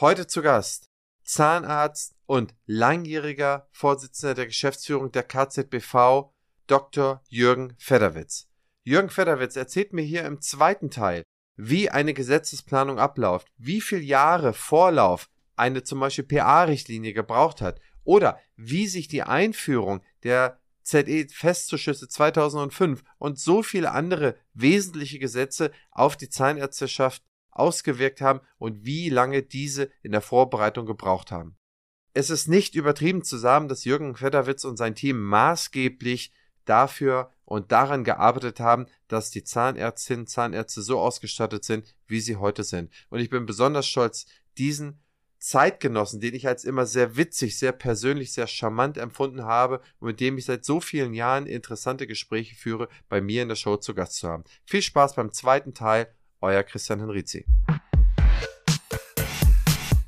Heute zu Gast Zahnarzt und langjähriger Vorsitzender der Geschäftsführung der KZBV, Dr. Jürgen Fedderwitz. Jürgen Fedderwitz erzählt mir hier im zweiten Teil, wie eine Gesetzesplanung abläuft, wie viele Jahre Vorlauf eine zum Beispiel PA-Richtlinie gebraucht hat oder wie sich die Einführung der ZE-Festzuschüsse 2005 und so viele andere wesentliche Gesetze auf die Zahnärzteschaft ausgewirkt haben und wie lange diese in der Vorbereitung gebraucht haben. Es ist nicht übertrieben zu sagen, dass Jürgen Fedderwitz und sein Team maßgeblich dafür und daran gearbeitet haben, dass die Zahnärztinnen und Zahnärzte so ausgestattet sind, wie sie heute sind. Und ich bin besonders stolz, diesen Zeitgenossen, den ich als immer sehr witzig, sehr persönlich, sehr charmant empfunden habe und mit dem ich seit so vielen Jahren interessante Gespräche führe, bei mir in der Show zu Gast zu haben. Viel Spaß beim zweiten Teil, euer Christian Henrizi.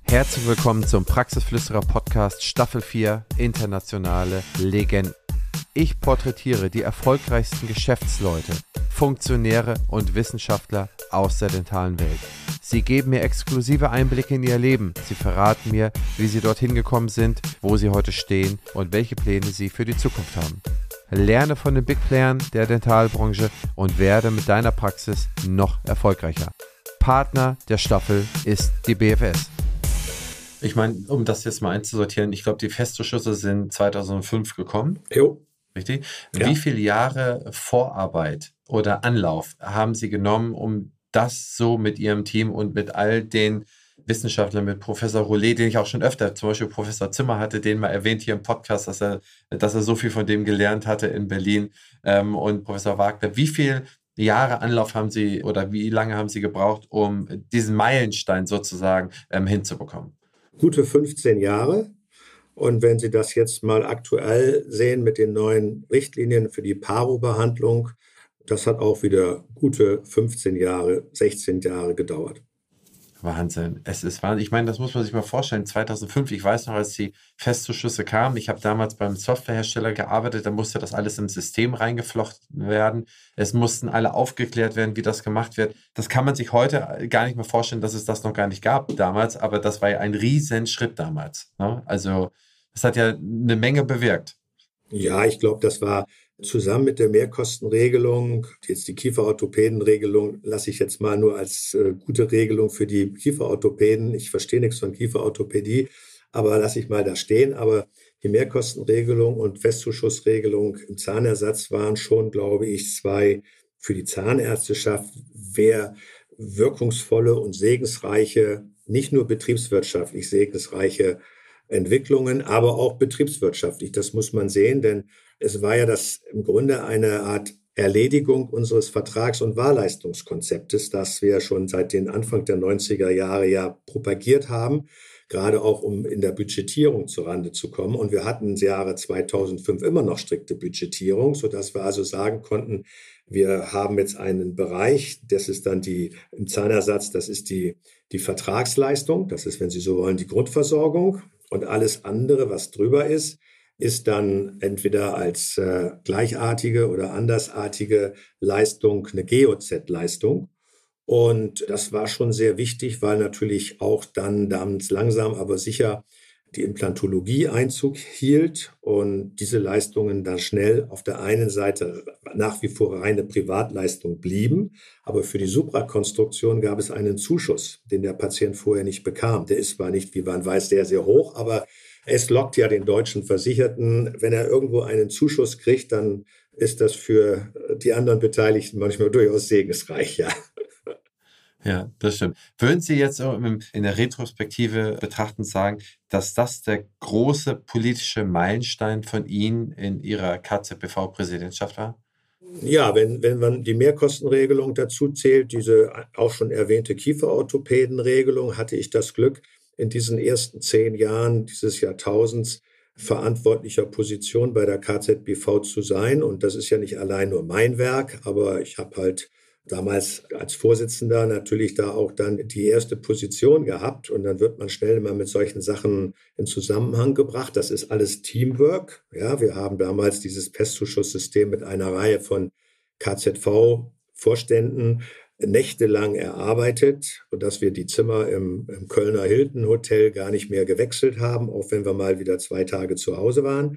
Herzlich willkommen zum Praxisflüsterer Podcast Staffel 4 Internationale Legenden. Ich porträtiere die erfolgreichsten Geschäftsleute, Funktionäre und Wissenschaftler aus der dentalen Welt. Sie geben mir exklusive Einblicke in ihr Leben. Sie verraten mir, wie sie dorthin gekommen sind, wo sie heute stehen und welche Pläne sie für die Zukunft haben. Lerne von den Big Playern der Dentalbranche und werde mit deiner Praxis noch erfolgreicher. Partner der Staffel ist die BFS. Ich meine, um das jetzt mal einzusortieren, ich glaube, die Festzuschüsse sind 2005 gekommen. Jo. Richtig? Ja. Wie viele Jahre Vorarbeit oder Anlauf haben Sie genommen, um das so mit Ihrem Team und mit all den Wissenschaftlern, mit Professor Roulet, den ich auch schon öfter, zum Beispiel Professor Zimmer hatte, den mal erwähnt hier im Podcast, dass er, dass er so viel von dem gelernt hatte in Berlin ähm, und Professor Wagner. Wie viele Jahre Anlauf haben Sie oder wie lange haben Sie gebraucht, um diesen Meilenstein sozusagen ähm, hinzubekommen? Gute 15 Jahre. Und wenn Sie das jetzt mal aktuell sehen mit den neuen Richtlinien für die Paro-Behandlung, das hat auch wieder gute 15 Jahre, 16 Jahre gedauert. Wahnsinn. Es ist Wahnsinn. Ich meine, das muss man sich mal vorstellen. 2005, ich weiß noch, als die Festzuschüsse kamen, ich habe damals beim Softwarehersteller gearbeitet, da musste das alles im System reingeflochten werden. Es mussten alle aufgeklärt werden, wie das gemacht wird. Das kann man sich heute gar nicht mehr vorstellen, dass es das noch gar nicht gab damals, aber das war ja ein Riesenschritt damals. Ne? Also das hat ja eine Menge bewirkt. Ja, ich glaube, das war zusammen mit der Mehrkostenregelung, jetzt die Kieferorthopädenregelung, lasse ich jetzt mal nur als äh, gute Regelung für die Kieferorthopäden. Ich verstehe nichts von Kieferorthopädie, aber lasse ich mal da stehen. Aber die Mehrkostenregelung und Festzuschussregelung im Zahnersatz waren schon, glaube ich, zwei für die Zahnärzteschaft sehr wirkungsvolle und segensreiche, nicht nur betriebswirtschaftlich segensreiche Entwicklungen, aber auch betriebswirtschaftlich. Das muss man sehen, denn es war ja das im Grunde eine Art Erledigung unseres Vertrags- und Wahlleistungskonzeptes, das wir schon seit den Anfang der 90er Jahre ja propagiert haben, gerade auch um in der Budgetierung zurande zu kommen. Und wir hatten im Jahre 2005 immer noch strikte Budgetierung, sodass wir also sagen konnten, wir haben jetzt einen Bereich, das ist dann die im Zahnersatz, das ist die, die Vertragsleistung, das ist, wenn Sie so wollen, die Grundversorgung. Und alles andere, was drüber ist, ist dann entweder als äh, gleichartige oder andersartige Leistung eine GOZ-Leistung. Und das war schon sehr wichtig, weil natürlich auch dann damals langsam, aber sicher die Implantologie Einzug hielt und diese Leistungen dann schnell auf der einen Seite nach wie vor reine Privatleistung blieben, aber für die Suprakonstruktion gab es einen Zuschuss, den der Patient vorher nicht bekam. Der ist zwar nicht, wie man weiß, sehr, sehr hoch, aber es lockt ja den deutschen Versicherten, wenn er irgendwo einen Zuschuss kriegt, dann ist das für die anderen Beteiligten manchmal durchaus segensreich, ja. Ja, das stimmt. Würden Sie jetzt in der Retrospektive betrachtend sagen, dass das der große politische Meilenstein von Ihnen in Ihrer KZBV-Präsidentschaft war? Ja, wenn, wenn man die Mehrkostenregelung dazu zählt, diese auch schon erwähnte Kieferorthopädenregelung, hatte ich das Glück, in diesen ersten zehn Jahren dieses Jahrtausends verantwortlicher Position bei der KZBV zu sein. Und das ist ja nicht allein nur mein Werk, aber ich habe halt damals als Vorsitzender natürlich da auch dann die erste Position gehabt und dann wird man schnell immer mit solchen Sachen in Zusammenhang gebracht. Das ist alles Teamwork. Ja, wir haben damals dieses Pestzuschusssystem mit einer Reihe von KZV Vorständen nächtelang erarbeitet, sodass wir die Zimmer im, im Kölner Hilton Hotel gar nicht mehr gewechselt haben, auch wenn wir mal wieder zwei Tage zu Hause waren.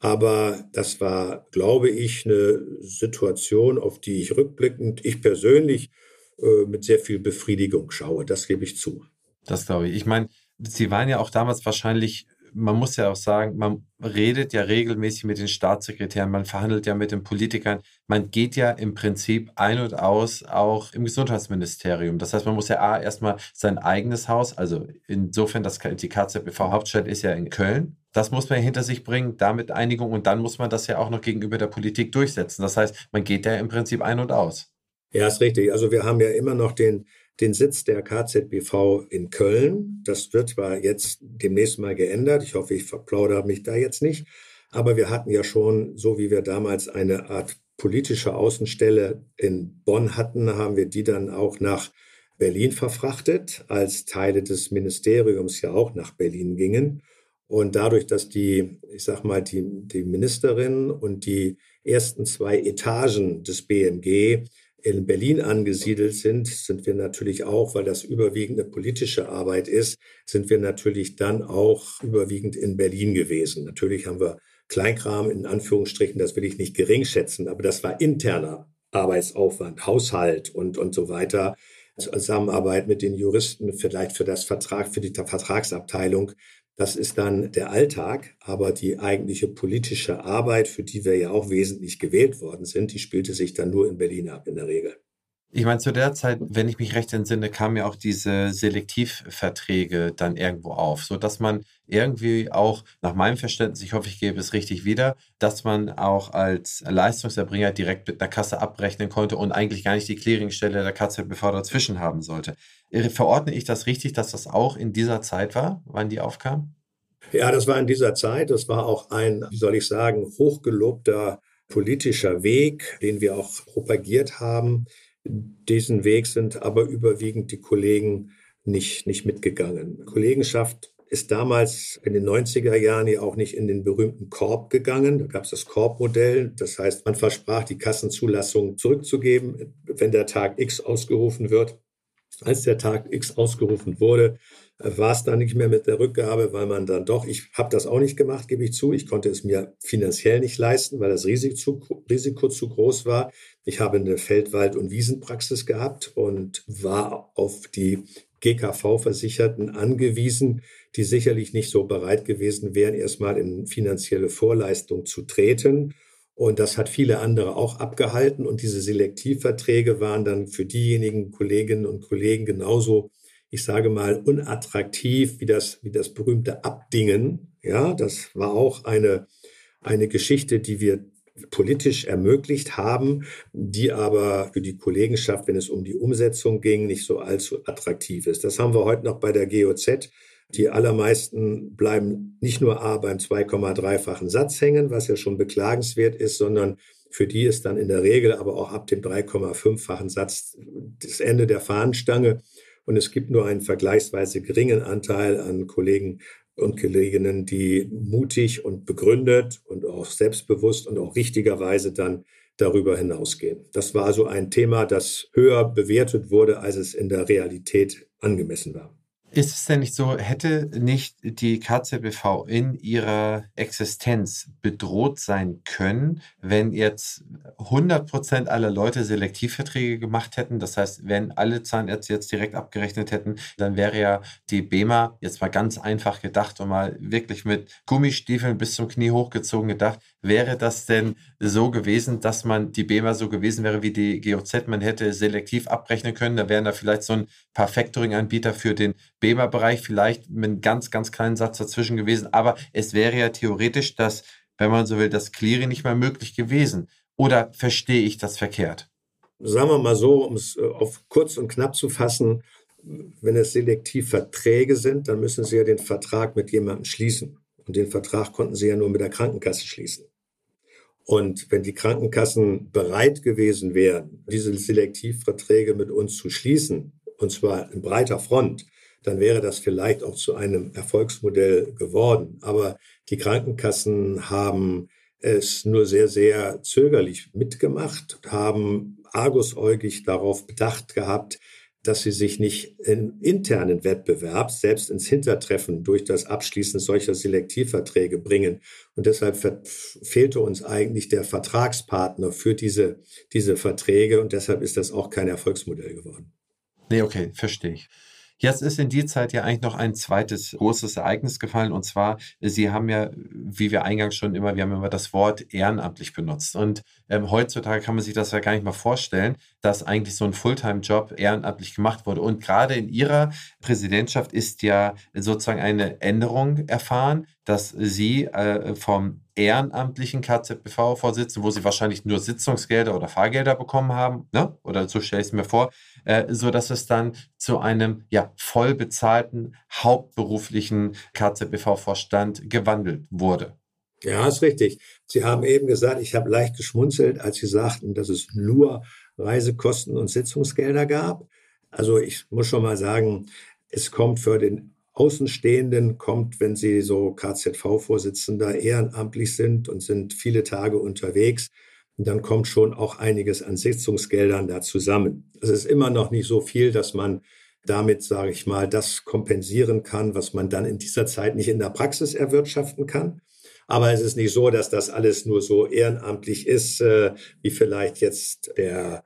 Aber das war, glaube ich, eine Situation, auf die ich rückblickend, ich persönlich, äh, mit sehr viel Befriedigung schaue. Das gebe ich zu. Das glaube ich. Ich meine, Sie waren ja auch damals wahrscheinlich man muss ja auch sagen, man redet ja regelmäßig mit den Staatssekretären, man verhandelt ja mit den Politikern, man geht ja im Prinzip ein und aus auch im Gesundheitsministerium. Das heißt, man muss ja A, erstmal sein eigenes Haus, also insofern, dass die KZBV Hauptstadt ist ja in Köln. Das muss man hinter sich bringen, damit Einigung und dann muss man das ja auch noch gegenüber der Politik durchsetzen. Das heißt, man geht ja im Prinzip ein und aus. Ja, ist richtig. Also wir haben ja immer noch den den Sitz der KZBV in Köln. Das wird zwar jetzt demnächst mal geändert. Ich hoffe, ich verplaudere mich da jetzt nicht. Aber wir hatten ja schon, so wie wir damals eine Art politische Außenstelle in Bonn hatten, haben wir die dann auch nach Berlin verfrachtet, als Teile des Ministeriums ja auch nach Berlin gingen. Und dadurch, dass die, ich sag mal, die, die Ministerin und die ersten zwei Etagen des BMG in Berlin angesiedelt sind, sind wir natürlich auch, weil das überwiegend eine politische Arbeit ist, sind wir natürlich dann auch überwiegend in Berlin gewesen. Natürlich haben wir Kleinkram in Anführungsstrichen, das will ich nicht gering schätzen, aber das war interner Arbeitsaufwand, Haushalt und, und so weiter. Zusammenarbeit mit den Juristen, vielleicht für das Vertrag, für die Vertragsabteilung. Das ist dann der Alltag, aber die eigentliche politische Arbeit, für die wir ja auch wesentlich gewählt worden sind, die spielte sich dann nur in Berlin ab in der Regel. Ich meine, zu der Zeit, wenn ich mich recht entsinne, kamen ja auch diese Selektivverträge dann irgendwo auf, so dass man irgendwie auch, nach meinem Verständnis, ich hoffe, ich gebe es richtig wieder, dass man auch als Leistungserbringer direkt mit einer Kasse abrechnen konnte und eigentlich gar nicht die Clearingstelle der KZBV dazwischen haben sollte. Äh, verordne ich das richtig, dass das auch in dieser Zeit war, wann die aufkam? Ja, das war in dieser Zeit. Das war auch ein, wie soll ich sagen, hochgelobter politischer Weg, den wir auch propagiert haben diesen Weg sind aber überwiegend die Kollegen nicht, nicht mitgegangen. Kollegenschaft ist damals in den 90er Jahren ja auch nicht in den berühmten Korb gegangen. Da gab es das Korb-Modell. Das heißt, man versprach, die Kassenzulassung zurückzugeben, wenn der Tag X ausgerufen wird. Als der Tag X ausgerufen wurde, war es dann nicht mehr mit der Rückgabe, weil man dann doch, ich habe das auch nicht gemacht, gebe ich zu, ich konnte es mir finanziell nicht leisten, weil das Risiko Risiko zu groß war. Ich habe eine Feldwald- und Wiesenpraxis gehabt und war auf die GKV-Versicherten angewiesen, die sicherlich nicht so bereit gewesen wären, erstmal in finanzielle Vorleistung zu treten. Und das hat viele andere auch abgehalten. Und diese Selektivverträge waren dann für diejenigen Kolleginnen und Kollegen genauso ich sage mal, unattraktiv wie das, wie das berühmte Abdingen. Ja, das war auch eine, eine Geschichte, die wir politisch ermöglicht haben, die aber für die Kollegenschaft, wenn es um die Umsetzung ging, nicht so allzu attraktiv ist. Das haben wir heute noch bei der GOZ. Die allermeisten bleiben nicht nur A beim 2,3-fachen Satz hängen, was ja schon beklagenswert ist, sondern für die ist dann in der Regel aber auch ab dem 3,5-fachen Satz das Ende der Fahnenstange. Und es gibt nur einen vergleichsweise geringen Anteil an Kollegen und Kolleginnen, die mutig und begründet und auch selbstbewusst und auch richtigerweise dann darüber hinausgehen. Das war also ein Thema, das höher bewertet wurde, als es in der Realität angemessen war. Ist es denn nicht so, hätte nicht die KZBV in ihrer Existenz bedroht sein können, wenn jetzt 100 Prozent aller Leute Selektivverträge gemacht hätten? Das heißt, wenn alle Zahnärzte jetzt direkt abgerechnet hätten, dann wäre ja die BEMA jetzt mal ganz einfach gedacht und mal wirklich mit Gummistiefeln bis zum Knie hochgezogen gedacht, wäre das denn so gewesen, dass man die BEMA so gewesen wäre wie die GOZ, man hätte selektiv abrechnen können, da wären da vielleicht so ein paar Factoring-Anbieter für den BEMA-Bereich vielleicht mit einem ganz, ganz kleinen Satz dazwischen gewesen. Aber es wäre ja theoretisch, dass, wenn man so will, das Clearing nicht mehr möglich gewesen. Oder verstehe ich das verkehrt? Sagen wir mal so, um es äh, auf kurz und knapp zu fassen, wenn es selektiv Verträge sind, dann müssen Sie ja den Vertrag mit jemandem schließen. Und den Vertrag konnten Sie ja nur mit der Krankenkasse schließen. Und wenn die Krankenkassen bereit gewesen wären, diese Selektivverträge mit uns zu schließen, und zwar in breiter Front, dann wäre das vielleicht auch zu einem Erfolgsmodell geworden. Aber die Krankenkassen haben es nur sehr, sehr zögerlich mitgemacht, haben argusäugig darauf bedacht gehabt, dass sie sich nicht im internen Wettbewerb selbst ins Hintertreffen durch das Abschließen solcher Selektivverträge bringen. Und deshalb fehlte uns eigentlich der Vertragspartner für diese, diese Verträge und deshalb ist das auch kein Erfolgsmodell geworden. Nee, okay, verstehe ich. Jetzt ist in die Zeit ja eigentlich noch ein zweites großes Ereignis gefallen. Und zwar, Sie haben ja, wie wir eingangs schon immer, wir haben immer das Wort ehrenamtlich benutzt. Und ähm, heutzutage kann man sich das ja gar nicht mal vorstellen, dass eigentlich so ein Fulltime-Job ehrenamtlich gemacht wurde. Und gerade in Ihrer Präsidentschaft ist ja sozusagen eine Änderung erfahren, dass Sie äh, vom ehrenamtlichen KZBV-Vorsitzenden, wo Sie wahrscheinlich nur Sitzungsgelder oder Fahrgelder bekommen haben, ne? oder so stelle ich es mir vor, äh, so dass es dann zu einem ja voll bezahlten hauptberuflichen KZBV-Vorstand gewandelt wurde. Ja, ist richtig. Sie haben eben gesagt, ich habe leicht geschmunzelt, als Sie sagten, dass es nur Reisekosten und Sitzungsgelder gab. Also ich muss schon mal sagen, es kommt für den Außenstehenden, kommt, wenn Sie so KZV-Vorsitzender ehrenamtlich sind und sind viele Tage unterwegs, dann kommt schon auch einiges an Sitzungsgeldern da zusammen. Es ist immer noch nicht so viel, dass man damit, sage ich mal, das kompensieren kann, was man dann in dieser Zeit nicht in der Praxis erwirtschaften kann. Aber es ist nicht so, dass das alles nur so ehrenamtlich ist, äh, wie vielleicht jetzt der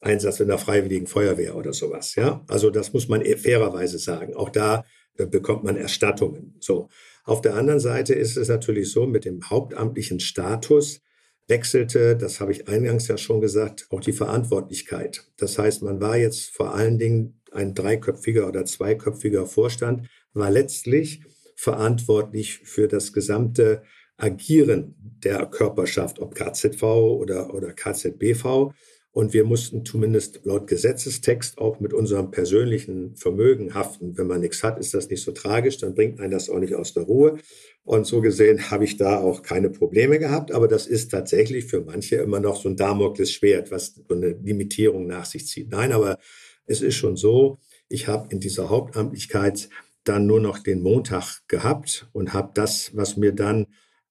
Einsatz in der Freiwilligen Feuerwehr oder sowas. Ja, also das muss man fairerweise sagen. Auch da bekommt man Erstattungen. So. Auf der anderen Seite ist es natürlich so, mit dem hauptamtlichen Status wechselte, das habe ich eingangs ja schon gesagt, auch die Verantwortlichkeit. Das heißt, man war jetzt vor allen Dingen ein dreiköpfiger oder zweiköpfiger Vorstand, war letztlich verantwortlich für das gesamte Agieren der Körperschaft, ob KZV oder, oder KZBV. Und wir mussten zumindest laut Gesetzestext auch mit unserem persönlichen Vermögen haften. Wenn man nichts hat, ist das nicht so tragisch, dann bringt einen das auch nicht aus der Ruhe. Und so gesehen habe ich da auch keine Probleme gehabt. Aber das ist tatsächlich für manche immer noch so ein Damoklesschwert, was so eine Limitierung nach sich zieht. Nein, aber es ist schon so, ich habe in dieser Hauptamtlichkeit dann nur noch den Montag gehabt und habe das, was mir dann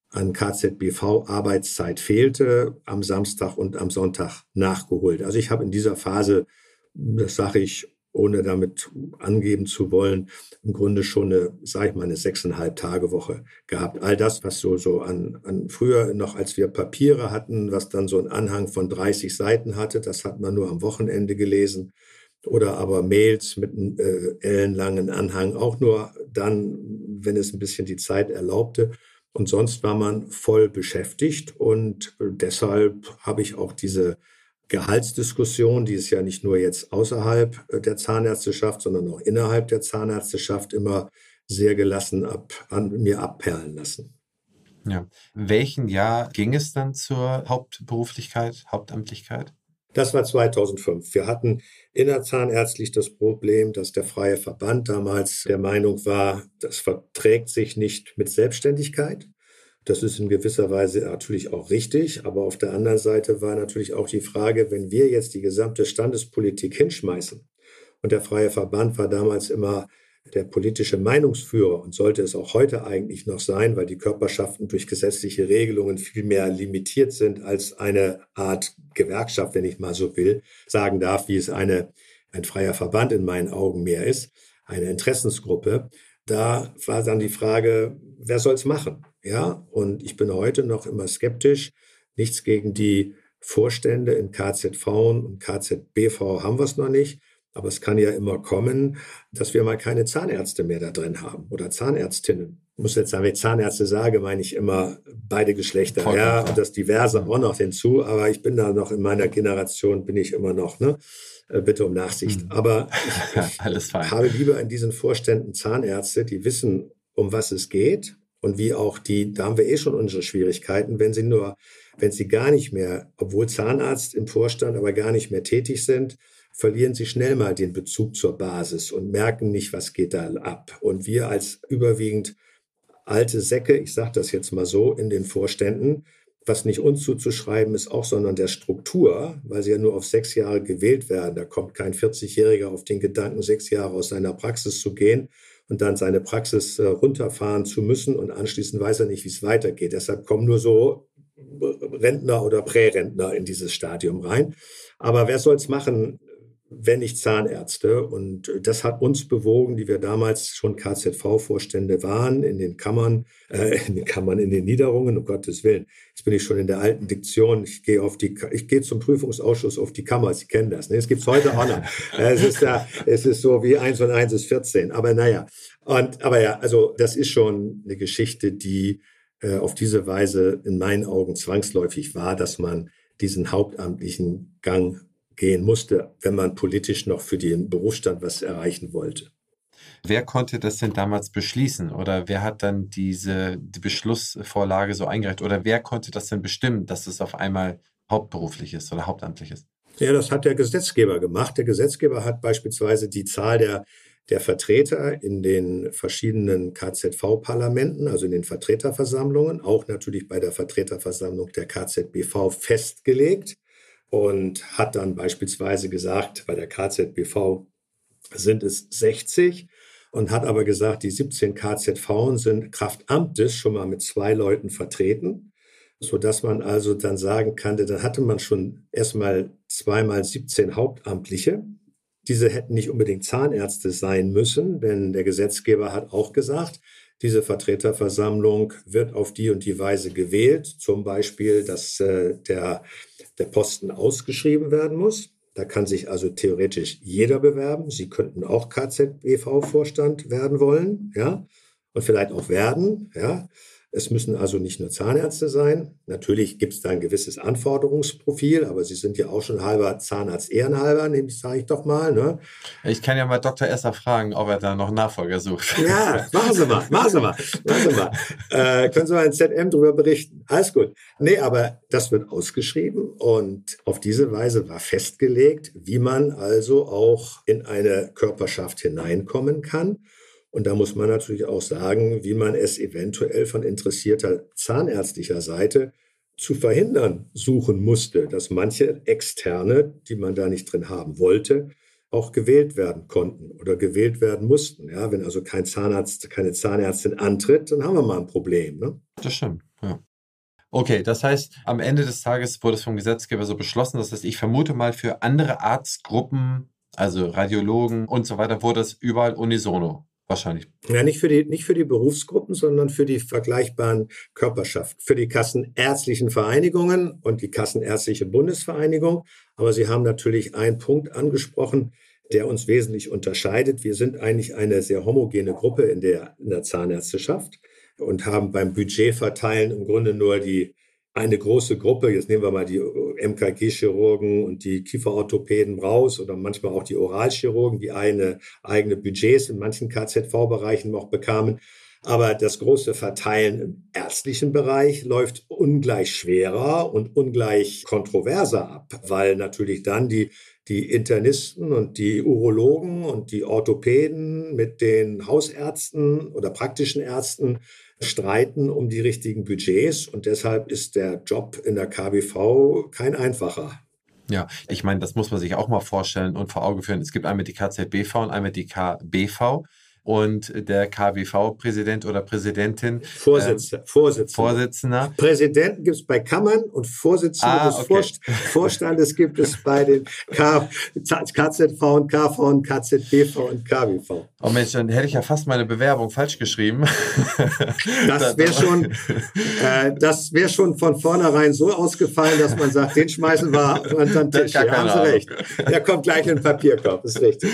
an KZBV Arbeitszeit fehlte, am Samstag und am Sonntag nachgeholt. Also ich habe in dieser Phase, das sage ich, ohne damit angeben zu wollen, im Grunde schon eine, sage ich mal, eine sechseinhalb Tage Woche gehabt. All das, was so, so an, an früher noch, als wir Papiere hatten, was dann so einen Anhang von 30 Seiten hatte, das hat man nur am Wochenende gelesen. Oder aber Mails mit einem äh, ellenlangen Anhang auch nur dann, wenn es ein bisschen die Zeit erlaubte. Und sonst war man voll beschäftigt und äh, deshalb habe ich auch diese Gehaltsdiskussion, die es ja nicht nur jetzt außerhalb äh, der Zahnärzteschaft, sondern auch innerhalb der Zahnärzteschaft immer sehr gelassen ab, an mir abperlen lassen. Ja. Welchen Jahr ging es dann zur Hauptberuflichkeit, Hauptamtlichkeit? Das war 2005. Wir hatten innerzahnärztlich das Problem, dass der freie Verband damals der Meinung war, das verträgt sich nicht mit Selbstständigkeit. Das ist in gewisser Weise natürlich auch richtig. Aber auf der anderen Seite war natürlich auch die Frage, wenn wir jetzt die gesamte Standespolitik hinschmeißen und der freie Verband war damals immer der politische Meinungsführer und sollte es auch heute eigentlich noch sein, weil die Körperschaften durch gesetzliche Regelungen viel mehr limitiert sind als eine Art Gewerkschaft, wenn ich mal so will, sagen darf, wie es eine, ein freier Verband in meinen Augen mehr ist, eine Interessensgruppe. Da war dann die Frage, wer soll es machen? Ja, und ich bin heute noch immer skeptisch. Nichts gegen die Vorstände in KZV und KZBV haben wir es noch nicht. Aber es kann ja immer kommen, dass wir mal keine Zahnärzte mehr da drin haben oder Zahnärztinnen. Ich muss jetzt sagen, wenn ich Zahnärzte sage, meine ich immer beide Geschlechter. Voll ja, und das Diverse auch noch hinzu. Aber ich bin da noch in meiner Generation, bin ich immer noch, ne? Äh, bitte um Nachsicht. Mhm. Aber ich, ich habe lieber in diesen Vorständen Zahnärzte, die wissen, um was es geht und wie auch die, da haben wir eh schon unsere Schwierigkeiten, wenn sie nur, wenn sie gar nicht mehr, obwohl Zahnarzt im Vorstand, aber gar nicht mehr tätig sind, verlieren sie schnell mal den Bezug zur Basis und merken nicht, was geht da ab. Und wir als überwiegend alte Säcke, ich sage das jetzt mal so, in den Vorständen, was nicht uns zuzuschreiben ist auch, sondern der Struktur, weil sie ja nur auf sechs Jahre gewählt werden. Da kommt kein 40-Jähriger auf den Gedanken, sechs Jahre aus seiner Praxis zu gehen und dann seine Praxis äh, runterfahren zu müssen und anschließend weiß er nicht, wie es weitergeht. Deshalb kommen nur so Rentner oder Prärentner in dieses Stadium rein. Aber wer soll es machen? Wenn nicht Zahnärzte. Und das hat uns bewogen, die wir damals schon KZV-Vorstände waren, in den Kammern, äh, in den Kammern, in den Niederungen, um Gottes Willen. Jetzt bin ich schon in der alten Diktion. Ich gehe auf die, ich gehe zum Prüfungsausschuss auf die Kammer. Sie kennen das. Ne? Es gibt's heute auch noch. es ist da, es ist so wie eins und eins ist 14. Aber naja. Und, aber ja, also das ist schon eine Geschichte, die äh, auf diese Weise in meinen Augen zwangsläufig war, dass man diesen hauptamtlichen Gang gehen musste, wenn man politisch noch für den Berufsstand was erreichen wollte. Wer konnte das denn damals beschließen? Oder wer hat dann diese die Beschlussvorlage so eingereicht? Oder wer konnte das denn bestimmen, dass es auf einmal hauptberuflich ist oder hauptamtlich ist? Ja, das hat der Gesetzgeber gemacht. Der Gesetzgeber hat beispielsweise die Zahl der, der Vertreter in den verschiedenen KZV-Parlamenten, also in den Vertreterversammlungen, auch natürlich bei der Vertreterversammlung der KZBV festgelegt und hat dann beispielsweise gesagt, bei der KZBV sind es 60 und hat aber gesagt, die 17 KZV sind Kraftamtes schon mal mit zwei Leuten vertreten, so dass man also dann sagen kann, dann hatte man schon erstmal zweimal 17 Hauptamtliche. Diese hätten nicht unbedingt Zahnärzte sein müssen, denn der Gesetzgeber hat auch gesagt, diese Vertreterversammlung wird auf die und die Weise gewählt, zum Beispiel, dass äh, der der Posten ausgeschrieben werden muss. Da kann sich also theoretisch jeder bewerben. Sie könnten auch KZBV-Vorstand werden wollen, ja, und vielleicht auch werden, ja. Es müssen also nicht nur Zahnärzte sein. Natürlich gibt es da ein gewisses Anforderungsprofil, aber Sie sind ja auch schon halber Zahnarzt ehrenhalber, nämlich sage ich doch mal. Ne? Ich kann ja mal Dr. Esser fragen, ob er da noch Nachfolger sucht. Ja, machen Sie mal, machen Sie mal, machen Sie mal. Äh, können Sie mal in ZM darüber berichten? Alles gut. Nee, aber das wird ausgeschrieben und auf diese Weise war festgelegt, wie man also auch in eine Körperschaft hineinkommen kann. Und da muss man natürlich auch sagen, wie man es eventuell von interessierter zahnärztlicher Seite zu verhindern suchen musste, dass manche Externe, die man da nicht drin haben wollte, auch gewählt werden konnten oder gewählt werden mussten. Ja, wenn also kein Zahnarzt, keine Zahnärztin antritt, dann haben wir mal ein Problem. Ne? Das stimmt, ja. Okay, das heißt, am Ende des Tages wurde es vom Gesetzgeber so beschlossen. Das heißt, ich vermute mal, für andere Arztgruppen, also Radiologen und so weiter, wurde es überall unisono Wahrscheinlich. Ja, nicht für die, nicht für die Berufsgruppen, sondern für die vergleichbaren Körperschaften, für die kassenärztlichen Vereinigungen und die Kassenärztliche Bundesvereinigung. Aber Sie haben natürlich einen Punkt angesprochen, der uns wesentlich unterscheidet. Wir sind eigentlich eine sehr homogene Gruppe in der, in der Zahnärzteschaft und haben beim Budgetverteilen im Grunde nur die eine große Gruppe, jetzt nehmen wir mal die äh, MKG-Chirurgen und die Kieferorthopäden raus oder manchmal auch die Oralchirurgen, die eine eigene Budgets in manchen KZV-Bereichen noch bekamen. Aber das große Verteilen im ärztlichen Bereich läuft ungleich schwerer und ungleich kontroverser ab, weil natürlich dann die, die Internisten und die Urologen und die Orthopäden mit den Hausärzten oder praktischen Ärzten streiten um die richtigen Budgets und deshalb ist der Job in der KBV kein einfacher. Ja, ich meine, das muss man sich auch mal vorstellen und vor Augen führen. Es gibt einmal die KZBV und einmal die KBV und der KWV-Präsident oder Präsidentin. Vorsitzender. Ähm, Vorsitzender. Vorsitzender. Präsidenten gibt es bei Kammern und Vorsitzende ah, des okay. Vorstandes gibt es bei den K KZV und KV und KZBV und KWV. Oh Mensch, dann hätte ich ja fast meine Bewerbung falsch geschrieben. Das wäre schon, äh, das wäre schon von vornherein so ausgefallen, dass man sagt, den schmeißen wir unter den Tisch. Ja, haben Sie recht. Der kommt gleich in den Papierkorb, ist richtig.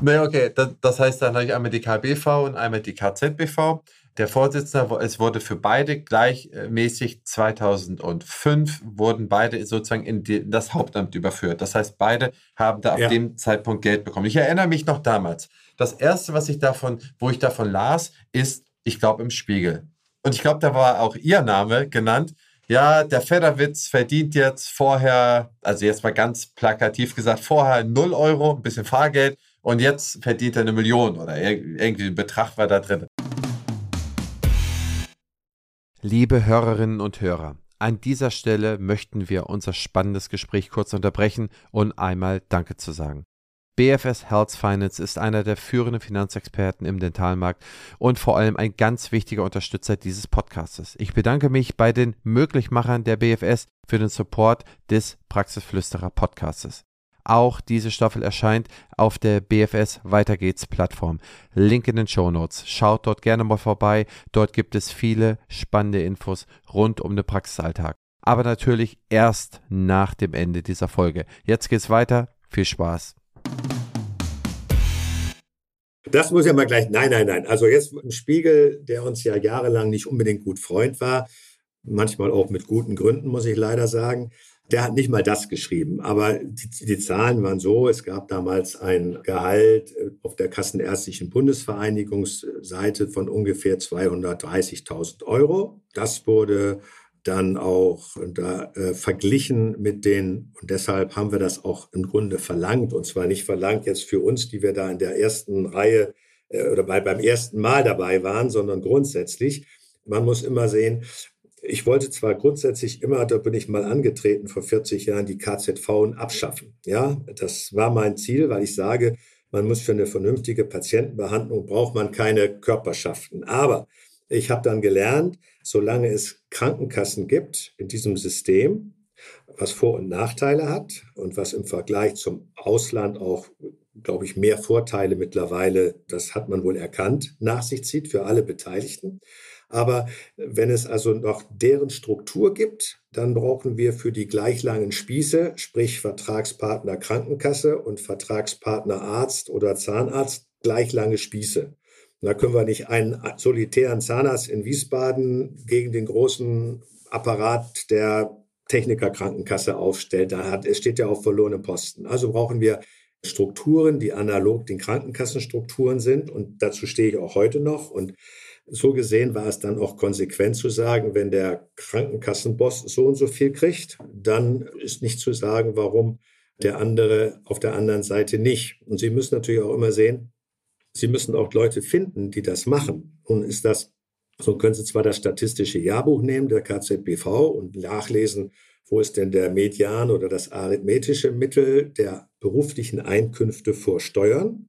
Nee, okay, das, das heißt, dann habe ich einmal die KBV und einmal die KZBV. Der Vorsitzende, es wurde für beide gleichmäßig 2005 wurden beide sozusagen in, die, das Hauptamt überführt. Das heißt, beide haben da ja. ab dem Zeitpunkt Geld bekommen. Ich erinnere mich noch damals. Das erste, was ich davon, wo ich davon las, ist, ich glaube, im Spiegel. Und ich glaube, da war auch Ihr Name genannt. Ja, der Federwitz verdient jetzt vorher, also jetzt mal ganz plakativ gesagt, vorher 0 Euro, ein bisschen Fahrgeld und jetzt verdient er eine Million oder irgendwie ein Betrag war da drin. Liebe Hörerinnen und Hörer, an dieser Stelle möchten wir unser spannendes Gespräch kurz unterbrechen und einmal Danke zu sagen. BFS Health Finance ist einer der führenden Finanzexperten im Dentalmarkt und vor allem ein ganz wichtiger Unterstützer dieses Podcastes. Ich bedanke mich bei den Möglichmachern der BFS für den Support des Praxisflüsterer Podcastes. Auch diese Staffel erscheint auf der BFS Weiter geht's Plattform. Link in den Show Notes. Schaut dort gerne mal vorbei. Dort gibt es viele spannende Infos rund um den Praxisalltag. Aber natürlich erst nach dem Ende dieser Folge. Jetzt geht's weiter. Viel Spaß. Das muss ja mal gleich. Nein, nein, nein. Also jetzt ein Spiegel, der uns ja jahrelang nicht unbedingt gut Freund war, manchmal auch mit guten Gründen, muss ich leider sagen. Der hat nicht mal das geschrieben, aber die, die, Zahlen waren so, es gab damals ein Gehalt äh, auf der Kassenärztlichen Bundesvereinigungsseite von ungefähr 230.000 Euro. Das wurde dann auch da, äh, verglichen mit den, und deshalb haben wir das auch im Grunde verlangt, und zwar nicht verlangt jetzt für uns, die wir da in der ersten Reihe äh, oder bei, beim ersten Mal dabei waren, sondern grundsätzlich. Man muss immer sehen, ich wollte zwar grundsätzlich immer, da bin ich mal angetreten vor 40 Jahren, die KZV abschaffen. Ja, das war mein Ziel, weil ich sage, man muss für eine vernünftige Patientenbehandlung braucht man keine Körperschaften. Aber ich habe dann gelernt, solange es Krankenkassen gibt in diesem System, was Vor- und Nachteile hat und was im Vergleich zum Ausland auch, glaube ich, mehr Vorteile mittlerweile, das hat man wohl erkannt, nach sich zieht für alle Beteiligten. Aber wenn es also noch deren Struktur gibt, dann brauchen wir für die gleich langen Spieße, sprich Vertragspartner Krankenkasse und Vertragspartner Arzt oder Zahnarzt, gleich lange Spieße. Da können wir nicht einen solitären Zahnarzt in Wiesbaden gegen den großen Apparat der Technikerkrankenkasse aufstellen. Da hat, es steht ja auf verlorenen Posten. Also brauchen wir Strukturen, die analog den Krankenkassenstrukturen sind. Und dazu stehe ich auch heute noch. Und so gesehen war es dann auch konsequent zu sagen, wenn der Krankenkassenboss so und so viel kriegt, dann ist nicht zu sagen, warum der andere auf der anderen Seite nicht. Und Sie müssen natürlich auch immer sehen, Sie müssen auch Leute finden, die das machen. Und ist das, so können Sie zwar das statistische Jahrbuch nehmen, der KZBV, und nachlesen, wo ist denn der Median oder das arithmetische Mittel der beruflichen Einkünfte vor Steuern.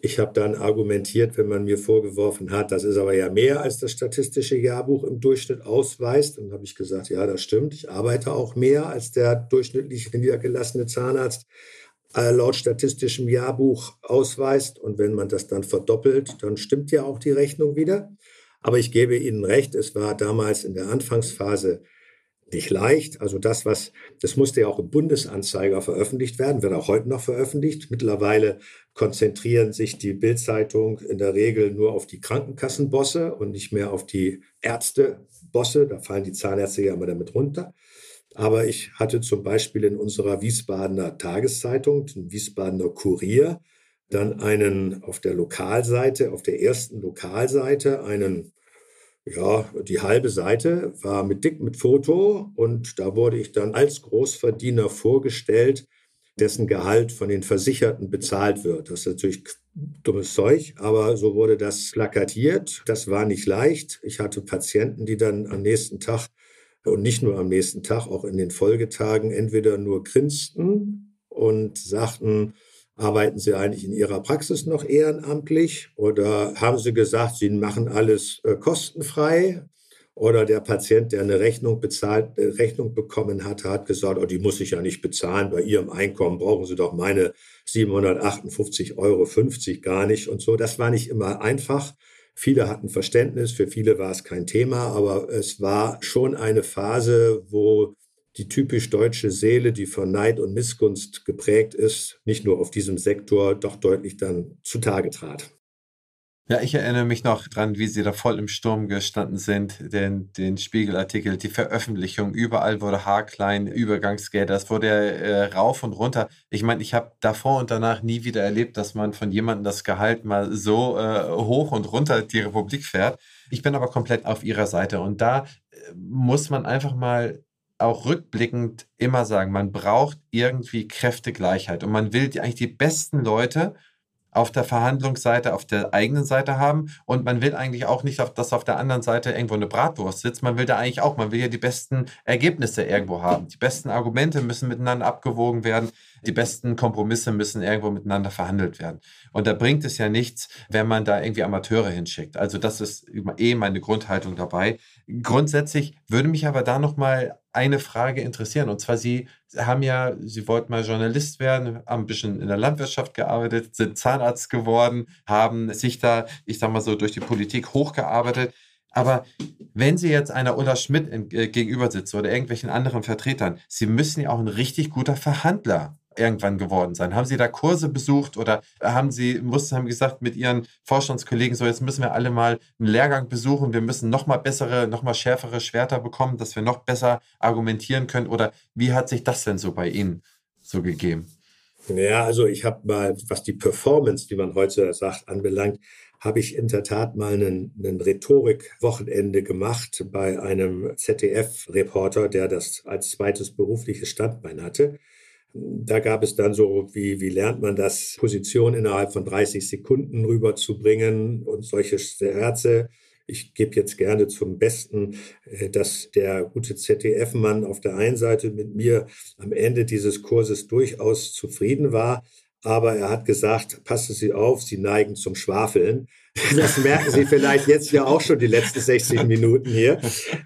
Ich habe dann argumentiert, wenn man mir vorgeworfen hat, das ist aber ja mehr als das statistische Jahrbuch im Durchschnitt ausweist. Dann habe ich gesagt, ja, das stimmt. Ich arbeite auch mehr als der durchschnittlich niedergelassene Zahnarzt äh, laut statistischem Jahrbuch ausweist. Und wenn man das dann verdoppelt, dann stimmt ja auch die Rechnung wieder. Aber ich gebe Ihnen recht, es war damals in der Anfangsphase nicht leicht. Also das, was, das musste ja auch im Bundesanzeiger veröffentlicht werden, wird auch heute noch veröffentlicht. Mittlerweile konzentrieren sich die Bildzeitung in der Regel nur auf die Krankenkassenbosse und nicht mehr auf die Ärztebosse. Da fallen die Zahnärzte ja immer damit runter. Aber ich hatte zum Beispiel in unserer Wiesbadener Tageszeitung, den Wiesbadener Kurier, dann einen auf der Lokalseite, auf der ersten Lokalseite, einen, ja, die halbe Seite war mit dick mit Foto und da wurde ich dann als Großverdiener vorgestellt, dessen Gehalt von den Versicherten bezahlt wird. Das ist natürlich dummes Zeug, aber so wurde das plakatiert. Das war nicht leicht. Ich hatte Patienten, die dann am nächsten Tag und nicht nur am nächsten Tag, auch in den Folgetagen entweder nur grinsten und sagten, arbeiten Sie eigentlich in Ihrer Praxis noch ehrenamtlich oder haben Sie gesagt, Sie machen alles äh, kostenfrei? Oder der Patient, der eine Rechnung bezahlt, äh, Rechnung bekommen hat, hat gesagt, oh, die muss ich ja nicht bezahlen. Bei Ihrem Einkommen brauchen Sie doch meine 758,50 Euro gar nicht und so. Das war nicht immer einfach. Viele hatten Verständnis, für viele war es kein Thema, aber es war schon eine Phase, wo die typisch deutsche Seele, die von Neid und Missgunst geprägt ist, nicht nur auf diesem Sektor, doch deutlich dann zutage trat. Ja, ich erinnere mich noch dran, wie sie da voll im Sturm gestanden sind, den, den Spiegelartikel, die Veröffentlichung, überall wurde haarklein, Übergangsgelder, das wurde äh, rauf und runter. Ich meine, ich habe davor und danach nie wieder erlebt, dass man von jemandem das Gehalt mal so äh, hoch und runter die Republik fährt. Ich bin aber komplett auf ihrer Seite und da äh, muss man einfach mal auch rückblickend immer sagen, man braucht irgendwie Kräftegleichheit und man will eigentlich die besten Leute auf der Verhandlungsseite, auf der eigenen Seite haben. Und man will eigentlich auch nicht, dass auf der anderen Seite irgendwo eine Bratwurst sitzt. Man will da eigentlich auch, man will ja die besten Ergebnisse irgendwo haben. Die besten Argumente müssen miteinander abgewogen werden. Die besten Kompromisse müssen irgendwo miteinander verhandelt werden. Und da bringt es ja nichts, wenn man da irgendwie Amateure hinschickt. Also das ist eh meine Grundhaltung dabei. Grundsätzlich würde mich aber da nochmal eine Frage interessieren. Und zwar, Sie haben ja, Sie wollten mal Journalist werden, haben ein bisschen in der Landwirtschaft gearbeitet, sind Zahnarzt geworden, haben sich da, ich sag mal so, durch die Politik hochgearbeitet. Aber wenn Sie jetzt einer Ulla Schmidt äh, gegenüber sitzen oder irgendwelchen anderen Vertretern, Sie müssen ja auch ein richtig guter Verhandler irgendwann geworden sein? Haben Sie da Kurse besucht oder haben Sie, mussten, haben gesagt mit Ihren Vorstandskollegen, so jetzt müssen wir alle mal einen Lehrgang besuchen, wir müssen noch mal bessere, noch mal schärfere Schwerter bekommen, dass wir noch besser argumentieren können? Oder wie hat sich das denn so bei Ihnen so gegeben? Ja, also ich habe mal, was die Performance, die man heute sagt, anbelangt, habe ich in der Tat mal einen, einen Rhetorik-Wochenende gemacht bei einem ZDF-Reporter, der das als zweites berufliches Standbein hatte. Da gab es dann so, wie, wie lernt man das, Position innerhalb von 30 Sekunden rüberzubringen und solche Scherze. Ich gebe jetzt gerne zum Besten, äh, dass der gute ZDF-Mann auf der einen Seite mit mir am Ende dieses Kurses durchaus zufrieden war, aber er hat gesagt, passen Sie auf, Sie neigen zum Schwafeln. Das merken Sie vielleicht jetzt ja auch schon die letzten 60 Minuten hier.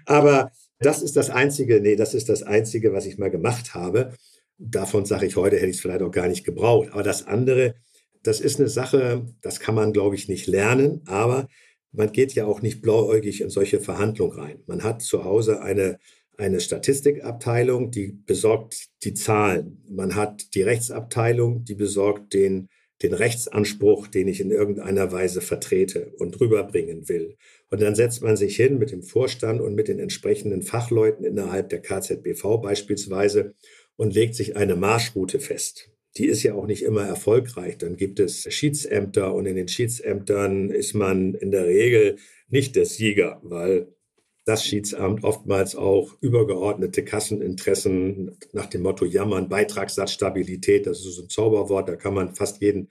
Aber das ist das Einzige, nee, das ist das Einzige, was ich mal gemacht habe. Davon sage ich heute, hätte ich es vielleicht auch gar nicht gebraucht. Aber das andere, das ist eine Sache, das kann man, glaube ich, nicht lernen. Aber man geht ja auch nicht blauäugig in solche Verhandlungen rein. Man hat zu Hause eine, eine Statistikabteilung, die besorgt die Zahlen. Man hat die Rechtsabteilung, die besorgt den, den Rechtsanspruch, den ich in irgendeiner Weise vertrete und rüberbringen will. Und dann setzt man sich hin mit dem Vorstand und mit den entsprechenden Fachleuten innerhalb der KZBV beispielsweise und legt sich eine Marschroute fest. Die ist ja auch nicht immer erfolgreich. Dann gibt es Schiedsämter und in den Schiedsämtern ist man in der Regel nicht der Sieger, weil das Schiedsamt oftmals auch übergeordnete Kasseninteressen nach dem Motto Jammern, Beitragssatzstabilität, das ist so ein Zauberwort, da kann man fast jeden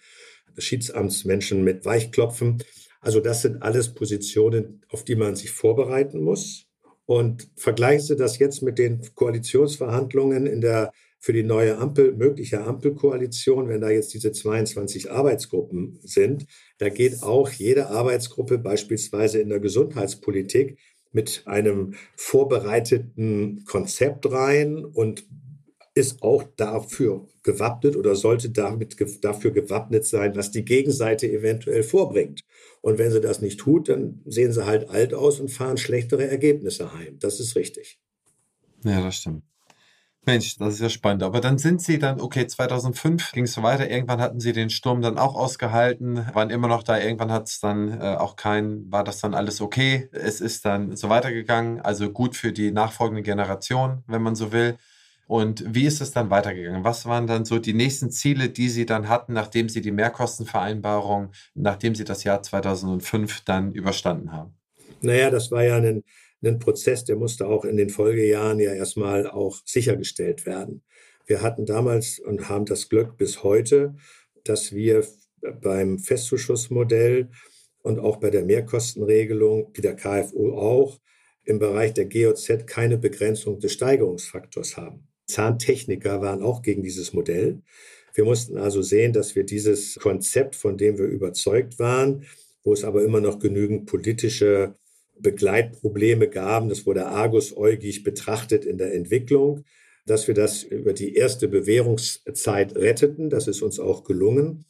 Schiedsamtsmenschen mit weichklopfen. Also das sind alles Positionen, auf die man sich vorbereiten muss. Und vergleichen Sie das jetzt mit den Koalitionsverhandlungen in der für die neue Ampel, mögliche Ampelkoalition, wenn da jetzt diese 22 Arbeitsgruppen sind, da geht auch jede Arbeitsgruppe beispielsweise in der Gesundheitspolitik mit einem vorbereiteten Konzept rein und ist auch dafür gewappnet oder sollte damit dafür gewappnet sein, was die Gegenseite eventuell vorbringt. Und wenn sie das nicht tut, dann sehen sie halt alt aus und fahren schlechtere Ergebnisse heim. Das ist richtig. Ja, das stimmt. Mensch, das ist ja spannend. Aber dann sind Sie dann, okay, 2005 ging es so weiter. Irgendwann hatten Sie den Sturm dann auch ausgehalten, waren immer noch da. Irgendwann hat es dann äh, auch kein, war das dann alles okay. Es ist dann so weitergegangen. Also gut für die nachfolgende Generation, wenn man so will. Und wie ist es dann weitergegangen? Was waren dann so die nächsten Ziele, die Sie dann hatten, nachdem Sie die Mehrkostenvereinbarung, nachdem Sie das Jahr 2005 dann überstanden haben? Naja, das war ja ein ein Prozess, der musste auch in den Folgejahren ja erstmal auch sichergestellt werden. Wir hatten damals und haben das Glück bis heute, dass wir beim Festzuschussmodell und auch bei der Mehrkostenregelung, wie der KfU auch, im Bereich der GOZ keine Begrenzung des Steigerungsfaktors haben. Zahntechniker waren auch gegen dieses Modell. Wir mussten also sehen, dass wir dieses Konzept, von dem wir überzeugt waren, wo es aber immer noch genügend politische Begleitprobleme gaben. Das wurde argusäugig betrachtet in der Entwicklung, dass wir das über die erste Bewährungszeit retteten. Das ist uns auch gelungen.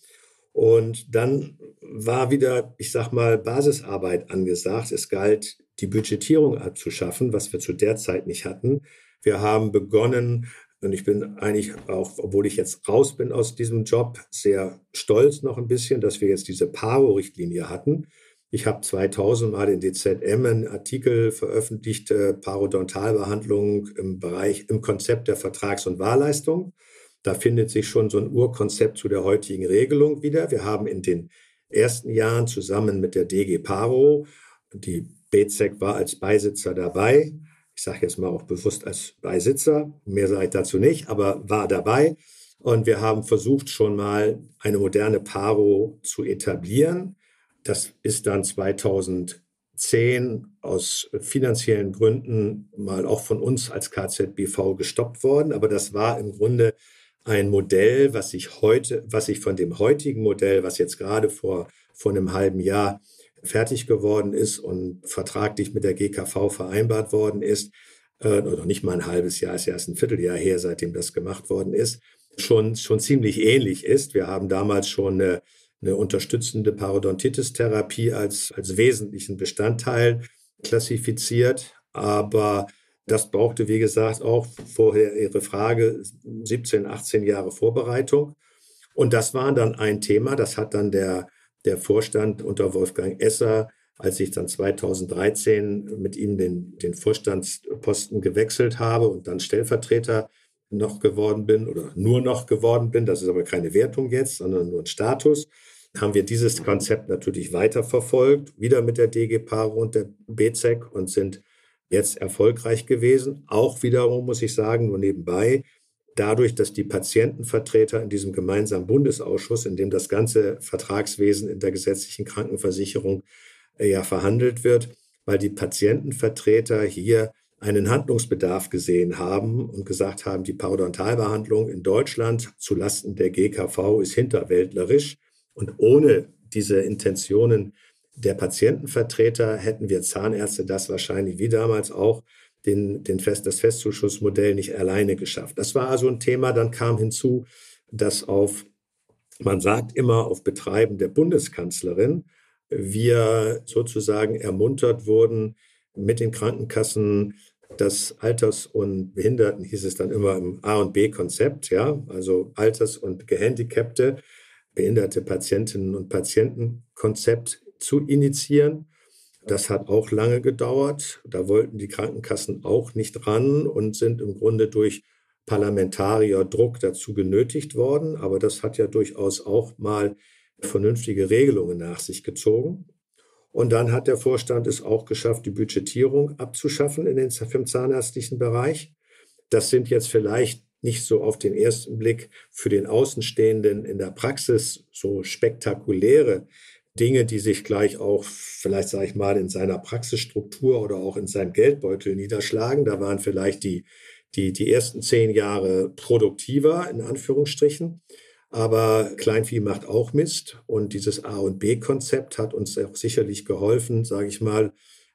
Und dann war wieder, ich sag mal, Basisarbeit angesagt. Es galt, die Budgetierung abzuschaffen, was wir zu der Zeit nicht hatten. Wir haben begonnen, und ich bin eigentlich auch, obwohl ich jetzt raus bin aus diesem Job, sehr stolz noch ein bisschen, dass wir jetzt diese PARO-Richtlinie hatten. Ich habe 2000 mal in DZM einen Artikel veröffentlicht, äh, Parodontalbehandlung im Bereich, im Konzept der Vertrags- und Wahlleistung. Da findet sich schon so ein Urkonzept zu der heutigen Regelung wieder. Wir haben in den ersten Jahren zusammen mit der DG Paro, die BZEC war als Beisitzer dabei, ich sage jetzt mal auch bewusst als Beisitzer, mehr sage ich dazu nicht, aber war dabei. Und wir haben versucht, schon mal eine moderne Paro zu etablieren. Das ist dann 2010 aus finanziellen Gründen mal auch von uns als KZBV gestoppt worden. Aber das war im Grunde ein Modell, was sich heute, was sich von dem heutigen Modell, was jetzt gerade vor, vor einem halben Jahr fertig geworden ist und vertraglich mit der GKV vereinbart worden ist, äh, oder nicht mal ein halbes Jahr, ist ja erst ein Vierteljahr her, seitdem das gemacht worden ist, schon, schon ziemlich ähnlich ist. Wir haben damals schon eine, eine unterstützende Parodontitis-Therapie als, als wesentlichen Bestandteil klassifiziert, aber das brauchte, wie gesagt, auch vorher Ihre Frage 17, 18 Jahre Vorbereitung. Und das war dann ein Thema, das hat dann der, der Vorstand unter Wolfgang Esser, als ich dann 2013 mit ihm den, den Vorstandsposten gewechselt habe und dann Stellvertreter noch geworden bin oder nur noch geworden bin, das ist aber keine Wertung jetzt, sondern nur ein Status, haben wir dieses Konzept natürlich weiterverfolgt, wieder mit der DG Paro und der BZEC und sind jetzt erfolgreich gewesen. Auch wiederum, muss ich sagen, nur nebenbei, dadurch, dass die Patientenvertreter in diesem gemeinsamen Bundesausschuss, in dem das ganze Vertragswesen in der gesetzlichen Krankenversicherung äh, ja verhandelt wird, weil die Patientenvertreter hier einen Handlungsbedarf gesehen haben und gesagt haben, die Parodontalbehandlung in Deutschland zulasten der GKV ist hinterwäldlerisch. Und ohne diese Intentionen der Patientenvertreter hätten wir Zahnärzte das wahrscheinlich wie damals auch den, den Fest, das Festzuschussmodell nicht alleine geschafft. Das war also ein Thema. Dann kam hinzu, dass auf, man sagt immer auf Betreiben der Bundeskanzlerin, wir sozusagen ermuntert wurden, mit den Krankenkassen das Alters- und Behinderten hieß es dann immer im A- und B-Konzept, ja, also Alters- und Gehandicapte, behinderte Patientinnen und Patientenkonzept zu initiieren. Das hat auch lange gedauert. Da wollten die Krankenkassen auch nicht ran und sind im Grunde durch Parlamentarier-Druck dazu genötigt worden. Aber das hat ja durchaus auch mal vernünftige Regelungen nach sich gezogen. Und dann hat der Vorstand es auch geschafft, die Budgetierung abzuschaffen in den, im zahnärztlichen Bereich. Das sind jetzt vielleicht nicht so auf den ersten Blick für den Außenstehenden in der Praxis so spektakuläre Dinge, die sich gleich auch vielleicht, sage ich mal, in seiner Praxisstruktur oder auch in seinem Geldbeutel niederschlagen. Da waren vielleicht die, die, die ersten zehn Jahre produktiver, in Anführungsstrichen. Aber Kleinvieh macht auch Mist. Und dieses A- und B-Konzept hat uns auch sicherlich geholfen, sage ich mal,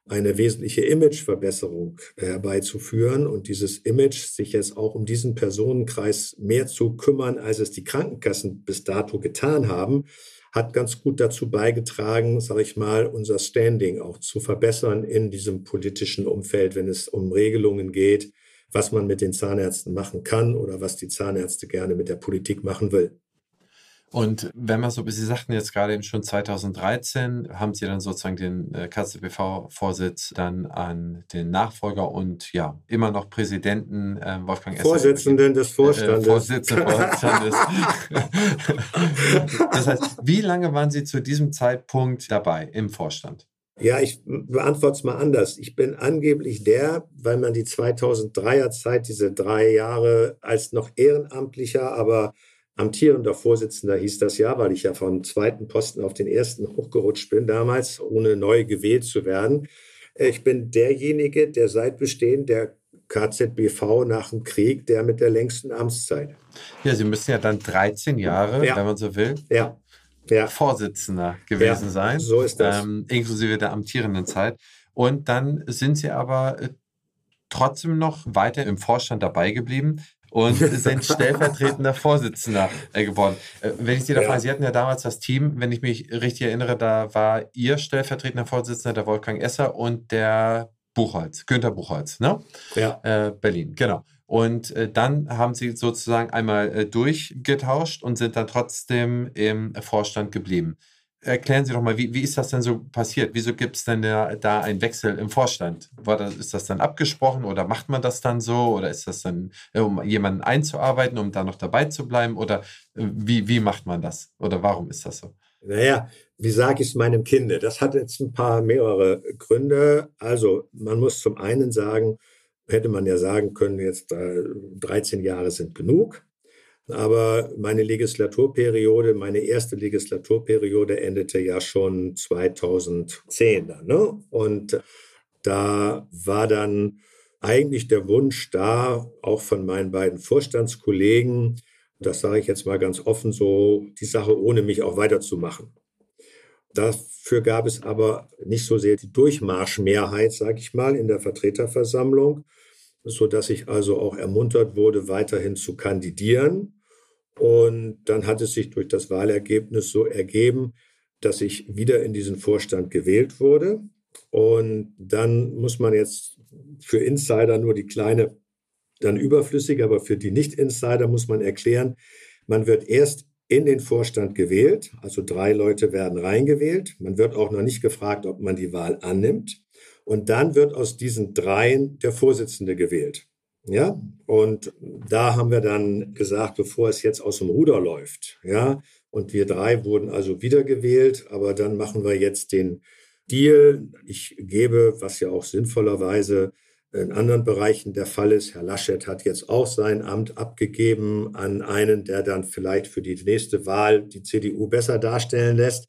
eine wesentliche Imageverbesserung herbeizuführen und dieses Image, sich jetzt auch um diesen Personenkreis mehr zu kümmern, als es die Krankenkassen bis dato getan haben, hat ganz gut dazu beigetragen, sage ich mal, unser Standing auch zu verbessern in diesem politischen Umfeld, wenn es um Regelungen geht, was man mit den Zahnärzten machen kann oder was die Zahnärzte gerne mit der Politik machen will. Und wenn man so, Sie sagten jetzt gerade eben schon 2013, haben Sie dann sozusagen den äh, KZBV-Vorsitz dann an den Nachfolger und ja, immer noch Präsidenten äh, Wolfgang Esser. Vorsitzenden des Vorstandes. Äh, Vorsitzenden Vorstandes. das heißt, wie lange waren Sie zu diesem Zeitpunkt dabei im Vorstand? Ja, ich beantworte es mal anders. Ich bin angeblich der, weil man die 2003er Zeit, diese drei Jahre als noch ehrenamtlicher, aber amtierender Vorsitzender hieß das ja, weil ich ja vom zweiten Posten auf den ersten hochgerutscht bin damals, ohne neu gewählt zu werden. Ich bin derjenige, der seit Bestehen der KZBV nach dem Krieg, der mit der längsten Amtszeit. Ja, Sie müssen ja dann 13 Jahre, ja. wenn man so will, ja. Ja. Vorsitzender gewesen sein. So ist das. Ähm, inklusive der amtierenden Zeit. Und dann sind Sie aber äh, trotzdem noch weiter im Vorstand dabei geblieben und sind stellvertretender Vorsitzender äh, geworden. Äh, wenn ich Sie da ja. frage, Sie hatten ja damals das Team, wenn ich mich richtig erinnere, da war Ihr stellvertretender Vorsitzender, der Wolfgang Esser und der Buchholz, Günther Buchholz, ne? Ja. Äh, Berlin, genau. Und äh, dann haben Sie sozusagen einmal äh, durchgetauscht und sind dann trotzdem im Vorstand geblieben. Erklären Sie doch mal, wie, wie ist das denn so passiert? Wieso gibt es denn da, da einen Wechsel im Vorstand? War das, ist das dann abgesprochen oder macht man das dann so? Oder ist das dann, äh, um jemanden einzuarbeiten, um da noch dabei zu bleiben? Oder äh, wie, wie macht man das? Oder warum ist das so? Naja, wie sage ich es meinem Kinde? Das hat jetzt ein paar mehrere Gründe. Also man muss zum einen sagen, hätte man ja sagen können, jetzt äh, 13 Jahre sind genug. Aber meine Legislaturperiode, meine erste Legislaturperiode endete ja schon 2010 dann. Ne? Und da war dann eigentlich der Wunsch da, auch von meinen beiden Vorstandskollegen, Das sage ich jetzt mal ganz offen so, die Sache ohne mich auch weiterzumachen. Dafür gab es aber nicht so sehr die Durchmarschmehrheit, sage ich mal, in der Vertreterversammlung, so dass ich also auch ermuntert wurde, weiterhin zu kandidieren. Und dann hat es sich durch das Wahlergebnis so ergeben, dass ich wieder in diesen Vorstand gewählt wurde. Und dann muss man jetzt für Insider nur die kleine, dann überflüssig, aber für die Nicht-Insider muss man erklären, man wird erst in den Vorstand gewählt, also drei Leute werden reingewählt. Man wird auch noch nicht gefragt, ob man die Wahl annimmt. Und dann wird aus diesen dreien der Vorsitzende gewählt. Ja, und da haben wir dann gesagt, bevor es jetzt aus dem Ruder läuft, ja, und wir drei wurden also wiedergewählt, aber dann machen wir jetzt den Deal. Ich gebe, was ja auch sinnvollerweise in anderen Bereichen der Fall ist. Herr Laschet hat jetzt auch sein Amt abgegeben an einen, der dann vielleicht für die nächste Wahl die CDU besser darstellen lässt.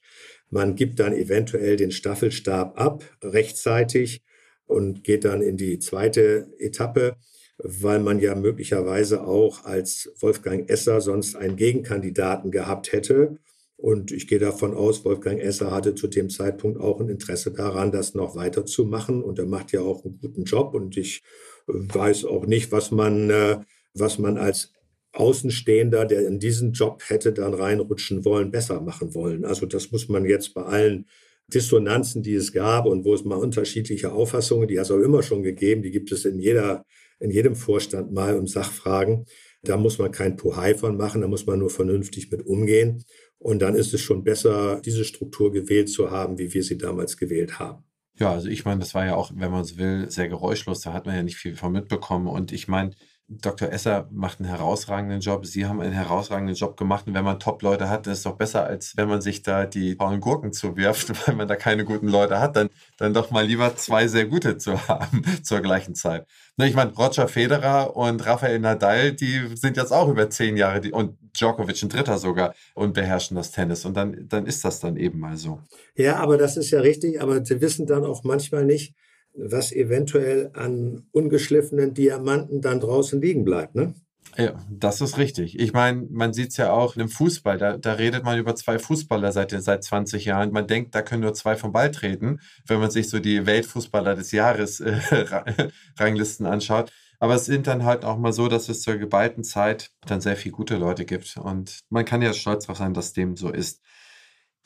Man gibt dann eventuell den Staffelstab ab rechtzeitig und geht dann in die zweite Etappe, weil man ja möglicherweise auch als Wolfgang Esser sonst einen Gegenkandidaten gehabt hätte. Und ich gehe davon aus, Wolfgang Esser hatte zu dem Zeitpunkt auch ein Interesse daran, das noch weiterzumachen. Und er macht ja auch einen guten Job. Und ich äh, weiß auch nicht, was man, äh, was man als Außenstehender, der in diesen Job hätte dann reinrutschen wollen, besser machen wollen. Also das muss man jetzt bei allen Dissonanzen, die es gab und wo es mal unterschiedliche Auffassungen, die hat es auch immer schon gegeben, die gibt es in jeder, in jedem Vorstand mal um Sachfragen. Da muss man kein Pohai von machen, da muss man nur vernünftig mit umgehen. Und dann ist es schon besser, diese Struktur gewählt zu haben, wie wir sie damals gewählt haben. Ja, also ich meine, das war ja auch, wenn man es will, sehr geräuschlos. Da hat man ja nicht viel von mitbekommen. Und ich meine, Dr. Esser macht einen herausragenden Job. Sie haben einen herausragenden Job gemacht. Und wenn man Top-Leute hat, ist es doch besser, als wenn man sich da die faulen Gurken zuwirft, weil man da keine guten Leute hat. Dann, dann doch mal lieber zwei sehr gute zu haben zur gleichen Zeit. Ich meine, Roger Federer und Rafael Nadal, die sind jetzt auch über zehn Jahre die, und Djokovic ein Dritter sogar und beherrschen das Tennis. Und dann, dann ist das dann eben mal so. Ja, aber das ist ja richtig. Aber sie wissen dann auch manchmal nicht, was eventuell an ungeschliffenen Diamanten dann draußen liegen bleibt. Ne? Ja, das ist richtig. Ich meine, man sieht es ja auch im Fußball. Da, da redet man über zwei Fußballer seit, seit 20 Jahren. Man denkt, da können nur zwei vom Ball treten, wenn man sich so die Weltfußballer des Jahres äh, Ranglisten anschaut. Aber es sind dann halt auch mal so, dass es zur geballten Zeit dann sehr viele gute Leute gibt. Und man kann ja stolz darauf sein, dass dem so ist.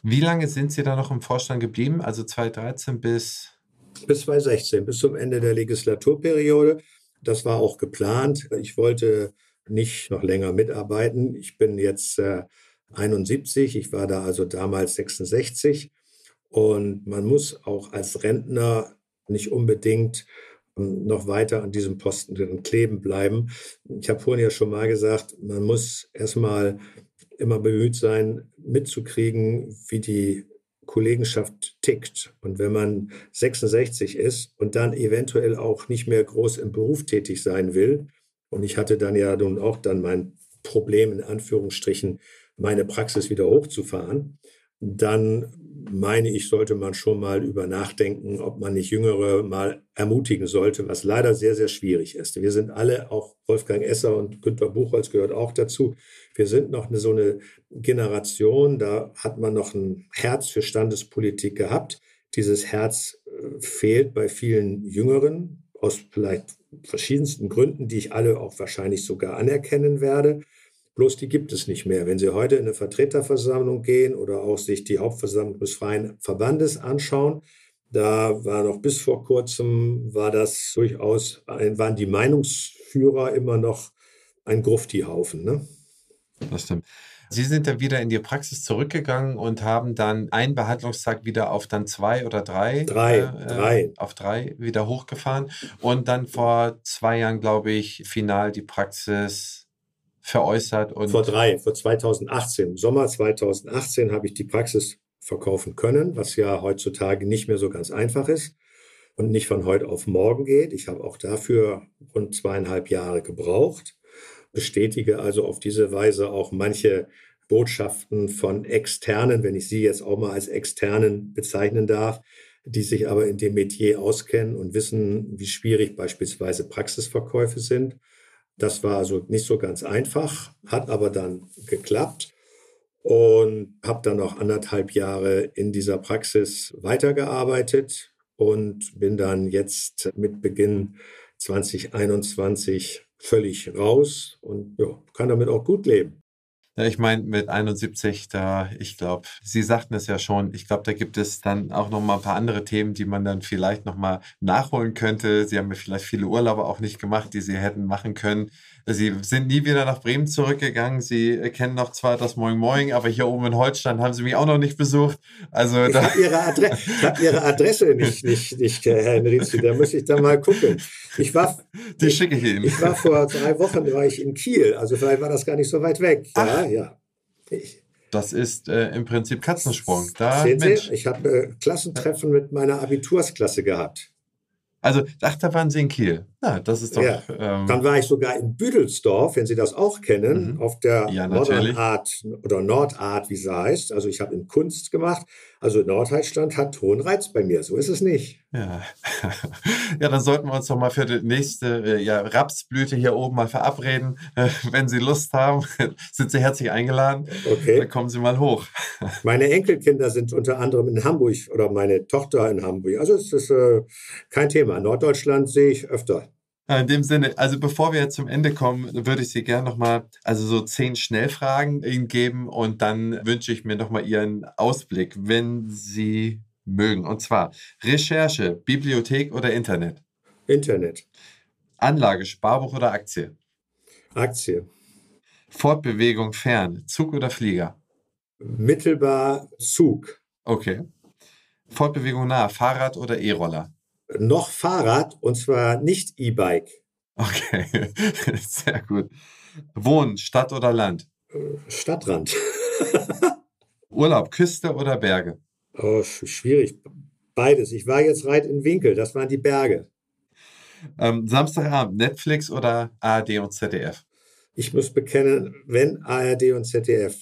Wie lange sind Sie da noch im Vorstand geblieben? Also 2013 bis bis 2016, bis zum Ende der Legislaturperiode. Das war auch geplant. Ich wollte nicht noch länger mitarbeiten. Ich bin jetzt äh, 71, ich war da also damals 66. Und man muss auch als Rentner nicht unbedingt ähm, noch weiter an diesem Posten kleben bleiben. Ich habe vorhin ja schon mal gesagt, man muss erstmal immer bemüht sein, mitzukriegen, wie die Kollegenschaft tickt. Und wenn man 66 ist und dann eventuell auch nicht mehr groß im Beruf tätig sein will, und ich hatte dann ja nun auch dann mein Problem in Anführungsstrichen, meine Praxis wieder hochzufahren, dann meine ich, sollte man schon mal über nachdenken, ob man nicht Jüngere mal ermutigen sollte, was leider sehr, sehr schwierig ist. Wir sind alle, auch Wolfgang Esser und Günter Buchholz gehört auch dazu, wir sind noch eine, so eine Generation, da hat man noch ein Herz für Standespolitik gehabt. Dieses Herz äh, fehlt bei vielen Jüngeren aus vielleicht verschiedensten Gründen, die ich alle auch wahrscheinlich sogar anerkennen werde. Bloß die gibt es nicht mehr. Wenn Sie heute in eine Vertreterversammlung gehen oder auch sich die Hauptversammlung des Freien Verbandes anschauen, da war noch bis vor kurzem, war das durchaus, waren die Meinungsführer immer noch ein Gruftihaufen. Ne? Das stimmt. Sie sind dann wieder in die Praxis zurückgegangen und haben dann einen Behandlungstag wieder auf dann zwei oder drei, drei, äh, drei. auf drei wieder hochgefahren und dann vor zwei Jahren, glaube ich, final die Praxis veräußert. Und vor drei, vor 2018, im Sommer 2018 habe ich die Praxis verkaufen können, was ja heutzutage nicht mehr so ganz einfach ist und nicht von heute auf morgen geht. Ich habe auch dafür rund zweieinhalb Jahre gebraucht, bestätige also auf diese Weise auch manche Botschaften von Externen, wenn ich sie jetzt auch mal als Externen bezeichnen darf, die sich aber in dem Metier auskennen und wissen, wie schwierig beispielsweise Praxisverkäufe sind. Das war also nicht so ganz einfach, hat aber dann geklappt und habe dann noch anderthalb Jahre in dieser Praxis weitergearbeitet und bin dann jetzt mit Beginn 2021 völlig raus und ja, kann damit auch gut leben. Ja, ich meine, mit 71, da, ich glaube, Sie sagten es ja schon, ich glaube, da gibt es dann auch noch mal ein paar andere Themen, die man dann vielleicht noch mal nachholen könnte. Sie haben ja vielleicht viele Urlaube auch nicht gemacht, die Sie hätten machen können. Sie sind nie wieder nach Bremen zurückgegangen. Sie kennen noch zwar das Moin Moin, aber hier oben in Holstein haben Sie mich auch noch nicht besucht. Also ich habe Ihre, Adre hab Ihre, Adresse nicht, nicht, nicht Herr Henrizi. Da muss ich da mal gucken. Ich war, Die ich, schicke ich Ihnen. Ich war vor drei Wochen war ich in Kiel. Also vielleicht war das gar nicht so weit weg. Ja, Ach. ja. Ich, das ist äh, im Prinzip Katzensprung. Da, Sehen Sie, ich habe äh, Klassentreffen mit meiner Abitursklasse gehabt. Also, ach, da waren Sie in Kiel. Ja, das ist doch. Ja. Ähm, Dann war ich sogar in Büdelsdorf, wenn Sie das auch kennen, mhm. auf der ja, Modern Art oder Nordart, wie sie heißt. Also ich habe in Kunst gemacht. Also Norddeutschland hat hohen Reiz bei mir. So ist es nicht. Ja, ja dann sollten wir uns doch mal für die nächste äh, ja, Rapsblüte hier oben mal verabreden. wenn Sie Lust haben, sind Sie herzlich eingeladen. Okay. Dann kommen Sie mal hoch. meine Enkelkinder sind unter anderem in Hamburg oder meine Tochter in Hamburg. Also es ist äh, kein Thema. Norddeutschland sehe ich öfter. In dem Sinne, also bevor wir jetzt zum Ende kommen, würde ich Sie gerne nochmal, also so zehn Schnellfragen Ihnen geben und dann wünsche ich mir nochmal Ihren Ausblick, wenn Sie mögen. Und zwar Recherche, Bibliothek oder Internet? Internet. Anlage, Sparbuch oder Aktie? Aktie. Fortbewegung fern, Zug oder Flieger? Mittelbar Zug. Okay. Fortbewegung nah, Fahrrad oder E-Roller? Noch Fahrrad und zwar nicht E-Bike. Okay, sehr gut. Wohnen, Stadt oder Land? Stadtrand. Urlaub, Küste oder Berge? Oh, schwierig. Beides. Ich war jetzt reit in Winkel, das waren die Berge. Ähm, Samstagabend, Netflix oder ARD und ZDF? Ich muss bekennen, wenn ARD und ZDF.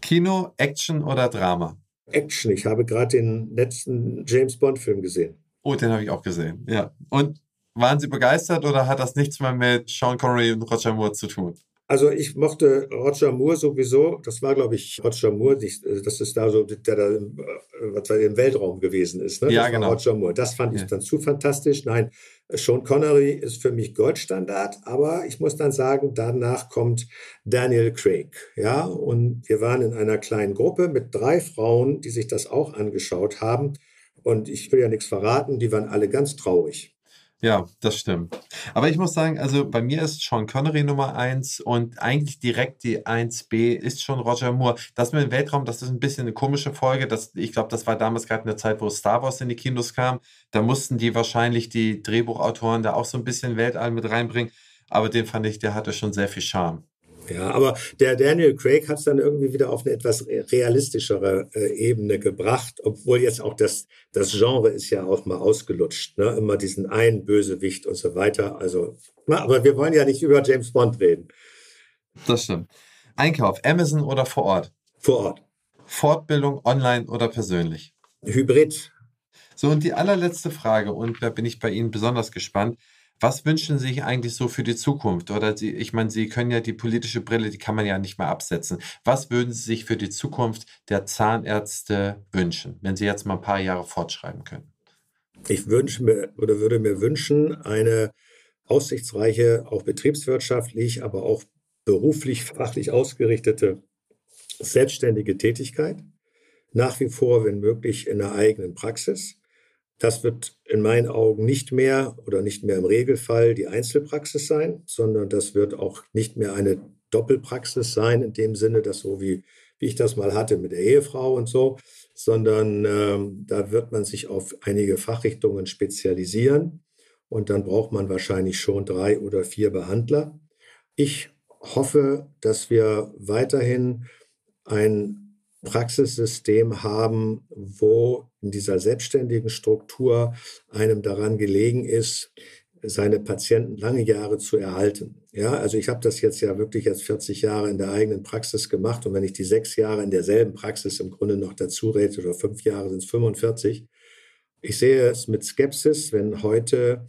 Kino, Action oder Drama? Action. Ich habe gerade den letzten James Bond-Film gesehen. Oh, den habe ich auch gesehen. Ja. Und waren Sie begeistert oder hat das nichts mehr mit Sean Connery und Roger Moore zu tun? Also ich mochte Roger Moore sowieso. Das war, glaube ich, Roger Moore. Das ist da so, der da im, äh, was im Weltraum gewesen ist. Ne? Ja, genau. Roger Moore. Das fand ja. ich dann zu fantastisch. Nein, Sean Connery ist für mich Goldstandard. Aber ich muss dann sagen, danach kommt Daniel Craig. Ja, und wir waren in einer kleinen Gruppe mit drei Frauen, die sich das auch angeschaut haben. Und ich will ja nichts verraten, die waren alle ganz traurig. Ja, das stimmt. Aber ich muss sagen, also bei mir ist Sean Connery Nummer eins und eigentlich direkt die 1b ist schon Roger Moore. Das mit dem Weltraum, das ist ein bisschen eine komische Folge. Das, ich glaube, das war damals gerade in der Zeit, wo Star Wars in die Kinos kam. Da mussten die wahrscheinlich die Drehbuchautoren da auch so ein bisschen Weltall mit reinbringen. Aber den fand ich, der hatte schon sehr viel Charme. Ja, aber der Daniel Craig hat es dann irgendwie wieder auf eine etwas realistischere äh, Ebene gebracht, obwohl jetzt auch das, das Genre ist ja auch mal ausgelutscht, ne? immer diesen einen Bösewicht und so weiter. Also, na, aber wir wollen ja nicht über James Bond reden. Das stimmt. Einkauf, Amazon oder vor Ort? Vor Ort. Fortbildung online oder persönlich? Hybrid. So, und die allerletzte Frage, und da bin ich bei Ihnen besonders gespannt. Was wünschen Sie sich eigentlich so für die Zukunft? Oder Sie, ich meine, Sie können ja die politische Brille, die kann man ja nicht mehr absetzen. Was würden Sie sich für die Zukunft der Zahnärzte wünschen, wenn Sie jetzt mal ein paar Jahre fortschreiben können? Ich wünsche mir oder würde mir wünschen, eine aussichtsreiche, auch betriebswirtschaftlich, aber auch beruflich, fachlich ausgerichtete, selbstständige Tätigkeit. Nach wie vor, wenn möglich, in der eigenen Praxis das wird in meinen Augen nicht mehr oder nicht mehr im Regelfall die Einzelpraxis sein, sondern das wird auch nicht mehr eine Doppelpraxis sein, in dem Sinne, dass so wie, wie ich das mal hatte mit der Ehefrau und so, sondern ähm, da wird man sich auf einige Fachrichtungen spezialisieren und dann braucht man wahrscheinlich schon drei oder vier Behandler. Ich hoffe, dass wir weiterhin ein Praxissystem haben, wo in dieser selbstständigen Struktur einem daran gelegen ist, seine Patienten lange Jahre zu erhalten. Ja, also ich habe das jetzt ja wirklich jetzt 40 Jahre in der eigenen Praxis gemacht und wenn ich die sechs Jahre in derselben Praxis im Grunde noch dazu rede oder fünf Jahre sind es 45. Ich sehe es mit Skepsis, wenn heute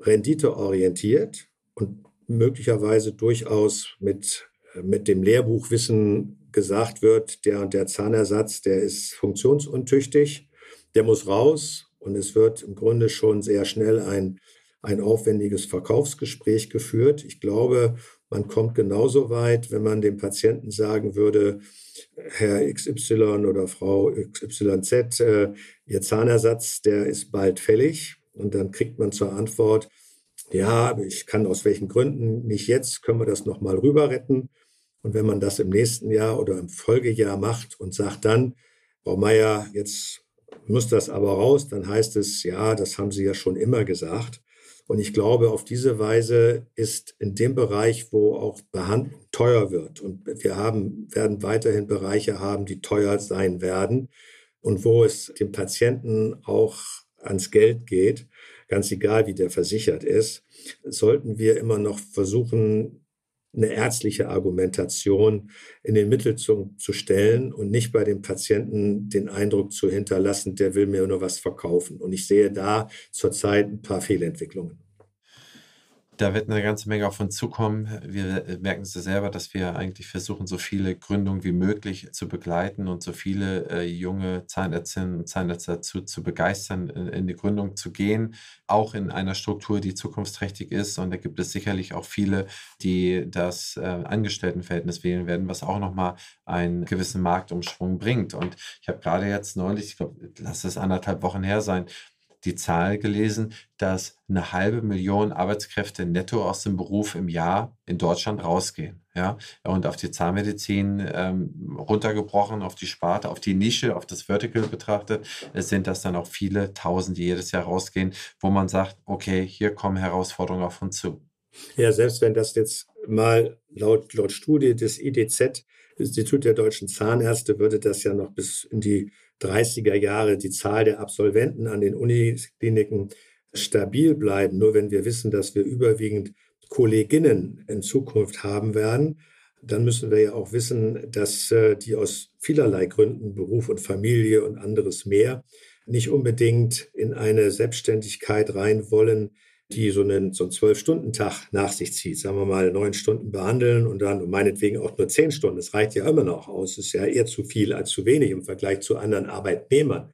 renditeorientiert und möglicherweise durchaus mit, mit dem Lehrbuchwissen gesagt wird, der und der Zahnersatz, der ist funktionsuntüchtig, der muss raus und es wird im Grunde schon sehr schnell ein, ein aufwendiges Verkaufsgespräch geführt. Ich glaube, man kommt genauso weit, wenn man dem Patienten sagen würde, Herr XY oder Frau XYZ, äh, Ihr Zahnersatz, der ist bald fällig. Und dann kriegt man zur Antwort, ja, ich kann aus welchen Gründen nicht jetzt, können wir das nochmal rüber retten. Und wenn man das im nächsten Jahr oder im Folgejahr macht und sagt dann, Frau Meier, jetzt muss das aber raus, dann heißt es, ja, das haben Sie ja schon immer gesagt. Und ich glaube, auf diese Weise ist in dem Bereich, wo auch Behandlung teuer wird, und wir haben, werden weiterhin Bereiche haben, die teuer sein werden, und wo es dem Patienten auch ans Geld geht, ganz egal wie der versichert ist, sollten wir immer noch versuchen, eine ärztliche Argumentation in den Mittelpunkt zu stellen und nicht bei dem Patienten den Eindruck zu hinterlassen, der will mir nur was verkaufen. Und ich sehe da zurzeit ein paar Fehlentwicklungen. Da wird eine ganze Menge auf uns zukommen. Wir merken es selber, dass wir eigentlich versuchen, so viele Gründungen wie möglich zu begleiten und so viele äh, junge Zahnärztinnen und Zahnärzte dazu zu begeistern, in, in, die Gründung zu gehen, auch in einer Struktur, die zukunftsträchtig ist. Und da gibt es sicherlich auch viele, die das äh, Angestelltenverhältnis wählen werden, was auch nochmal einen gewissen Marktumschwung bringt. Und ich habe gerade jetzt neulich, ich glaube, lass es anderthalb Wochen her sein, die Zahl gelesen, dass eine halbe Million Arbeitskräfte netto aus dem Beruf im Jahr in Deutschland rausgehen. Ja, und auf die Zahnmedizin ähm, runtergebrochen, auf die Sparte, auf die Nische, auf das Vertical betrachtet, sind das dann auch viele Tausend, die jedes Jahr rausgehen, wo man sagt, okay, hier kommen Herausforderungen auf uns zu. Ja, selbst wenn das jetzt mal laut, laut Studie des IDZ, Institut der deutschen Zahnärzte, würde das ja noch bis in die 30er Jahre die Zahl der Absolventen an den Unikliniken stabil bleiben. Nur wenn wir wissen, dass wir überwiegend Kolleginnen in Zukunft haben werden, dann müssen wir ja auch wissen, dass äh, die aus vielerlei Gründen, Beruf und Familie und anderes mehr, nicht unbedingt in eine Selbstständigkeit rein wollen, die so einen so Zwölf-Stunden-Tag nach sich zieht. Sagen wir mal neun Stunden behandeln und dann meinetwegen auch nur zehn Stunden. Das reicht ja immer noch aus. Das ist ja eher zu viel als zu wenig im Vergleich zu anderen Arbeitnehmern.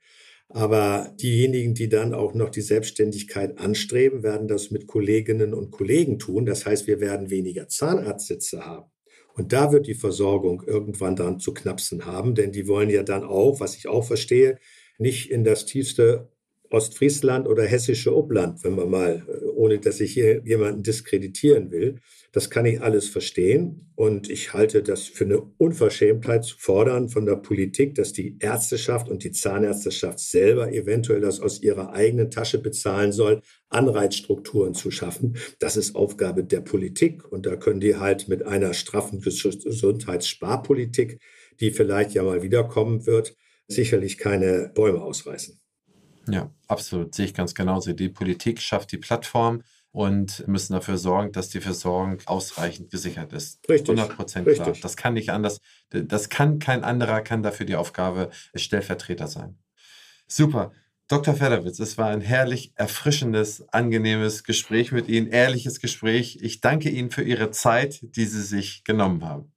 Aber diejenigen, die dann auch noch die Selbstständigkeit anstreben, werden das mit Kolleginnen und Kollegen tun. Das heißt, wir werden weniger Zahnarztsitze haben. Und da wird die Versorgung irgendwann dann zu knapsen haben, denn die wollen ja dann auch, was ich auch verstehe, nicht in das tiefste Ostfriesland oder hessische Obland, wenn man mal, äh, ohne dass ich hier jemanden diskreditieren will. Das kann ich alles verstehen. Und ich halte das für eine Unverschämtheit zu fordern von der Politik, dass die Ärzteschaft und die Zahnärzteschaft selber eventuell das aus ihrer eigenen Tasche bezahlen soll, Anreizstrukturen zu schaffen. Das ist Aufgabe der Politik. Und da können die halt mit einer straffen Gesundheitssparpolitik, die vielleicht ja mal wiederkommen wird, sicherlich keine Bäume ausreißen. Ja, absolut. Sehe ich ganz genauso. Die Politik schafft die Plattform und müssen dafür sorgen, dass die Versorgung ausreichend gesichert ist. Richtig. 100 Prozent klar. Das kann nicht anders. Das kann kein anderer, kann dafür die Aufgabe Stellvertreter sein. Super. Dr. Federwitz, es war ein herrlich erfrischendes, angenehmes Gespräch mit Ihnen, ehrliches Gespräch. Ich danke Ihnen für Ihre Zeit, die Sie sich genommen haben.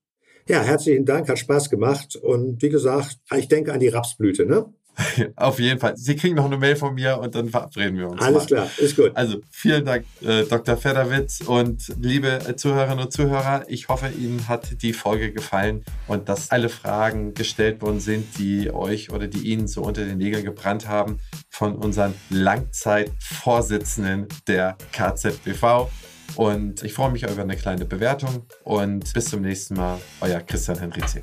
Ja, herzlichen Dank, hat Spaß gemacht. Und wie gesagt, ich denke an die Rapsblüte, ne? Auf jeden Fall. Sie kriegen noch eine Mail von mir und dann verabreden wir uns. Alles mal. klar, ist gut. Also vielen Dank, äh, Dr. Federwitz und liebe Zuhörerinnen und Zuhörer. Ich hoffe, Ihnen hat die Folge gefallen und dass alle Fragen gestellt worden sind, die euch oder die Ihnen so unter den Nägeln gebrannt haben von unseren Langzeitvorsitzenden der KZBV. Und ich freue mich über eine kleine Bewertung und bis zum nächsten Mal, euer Christian Henrizi.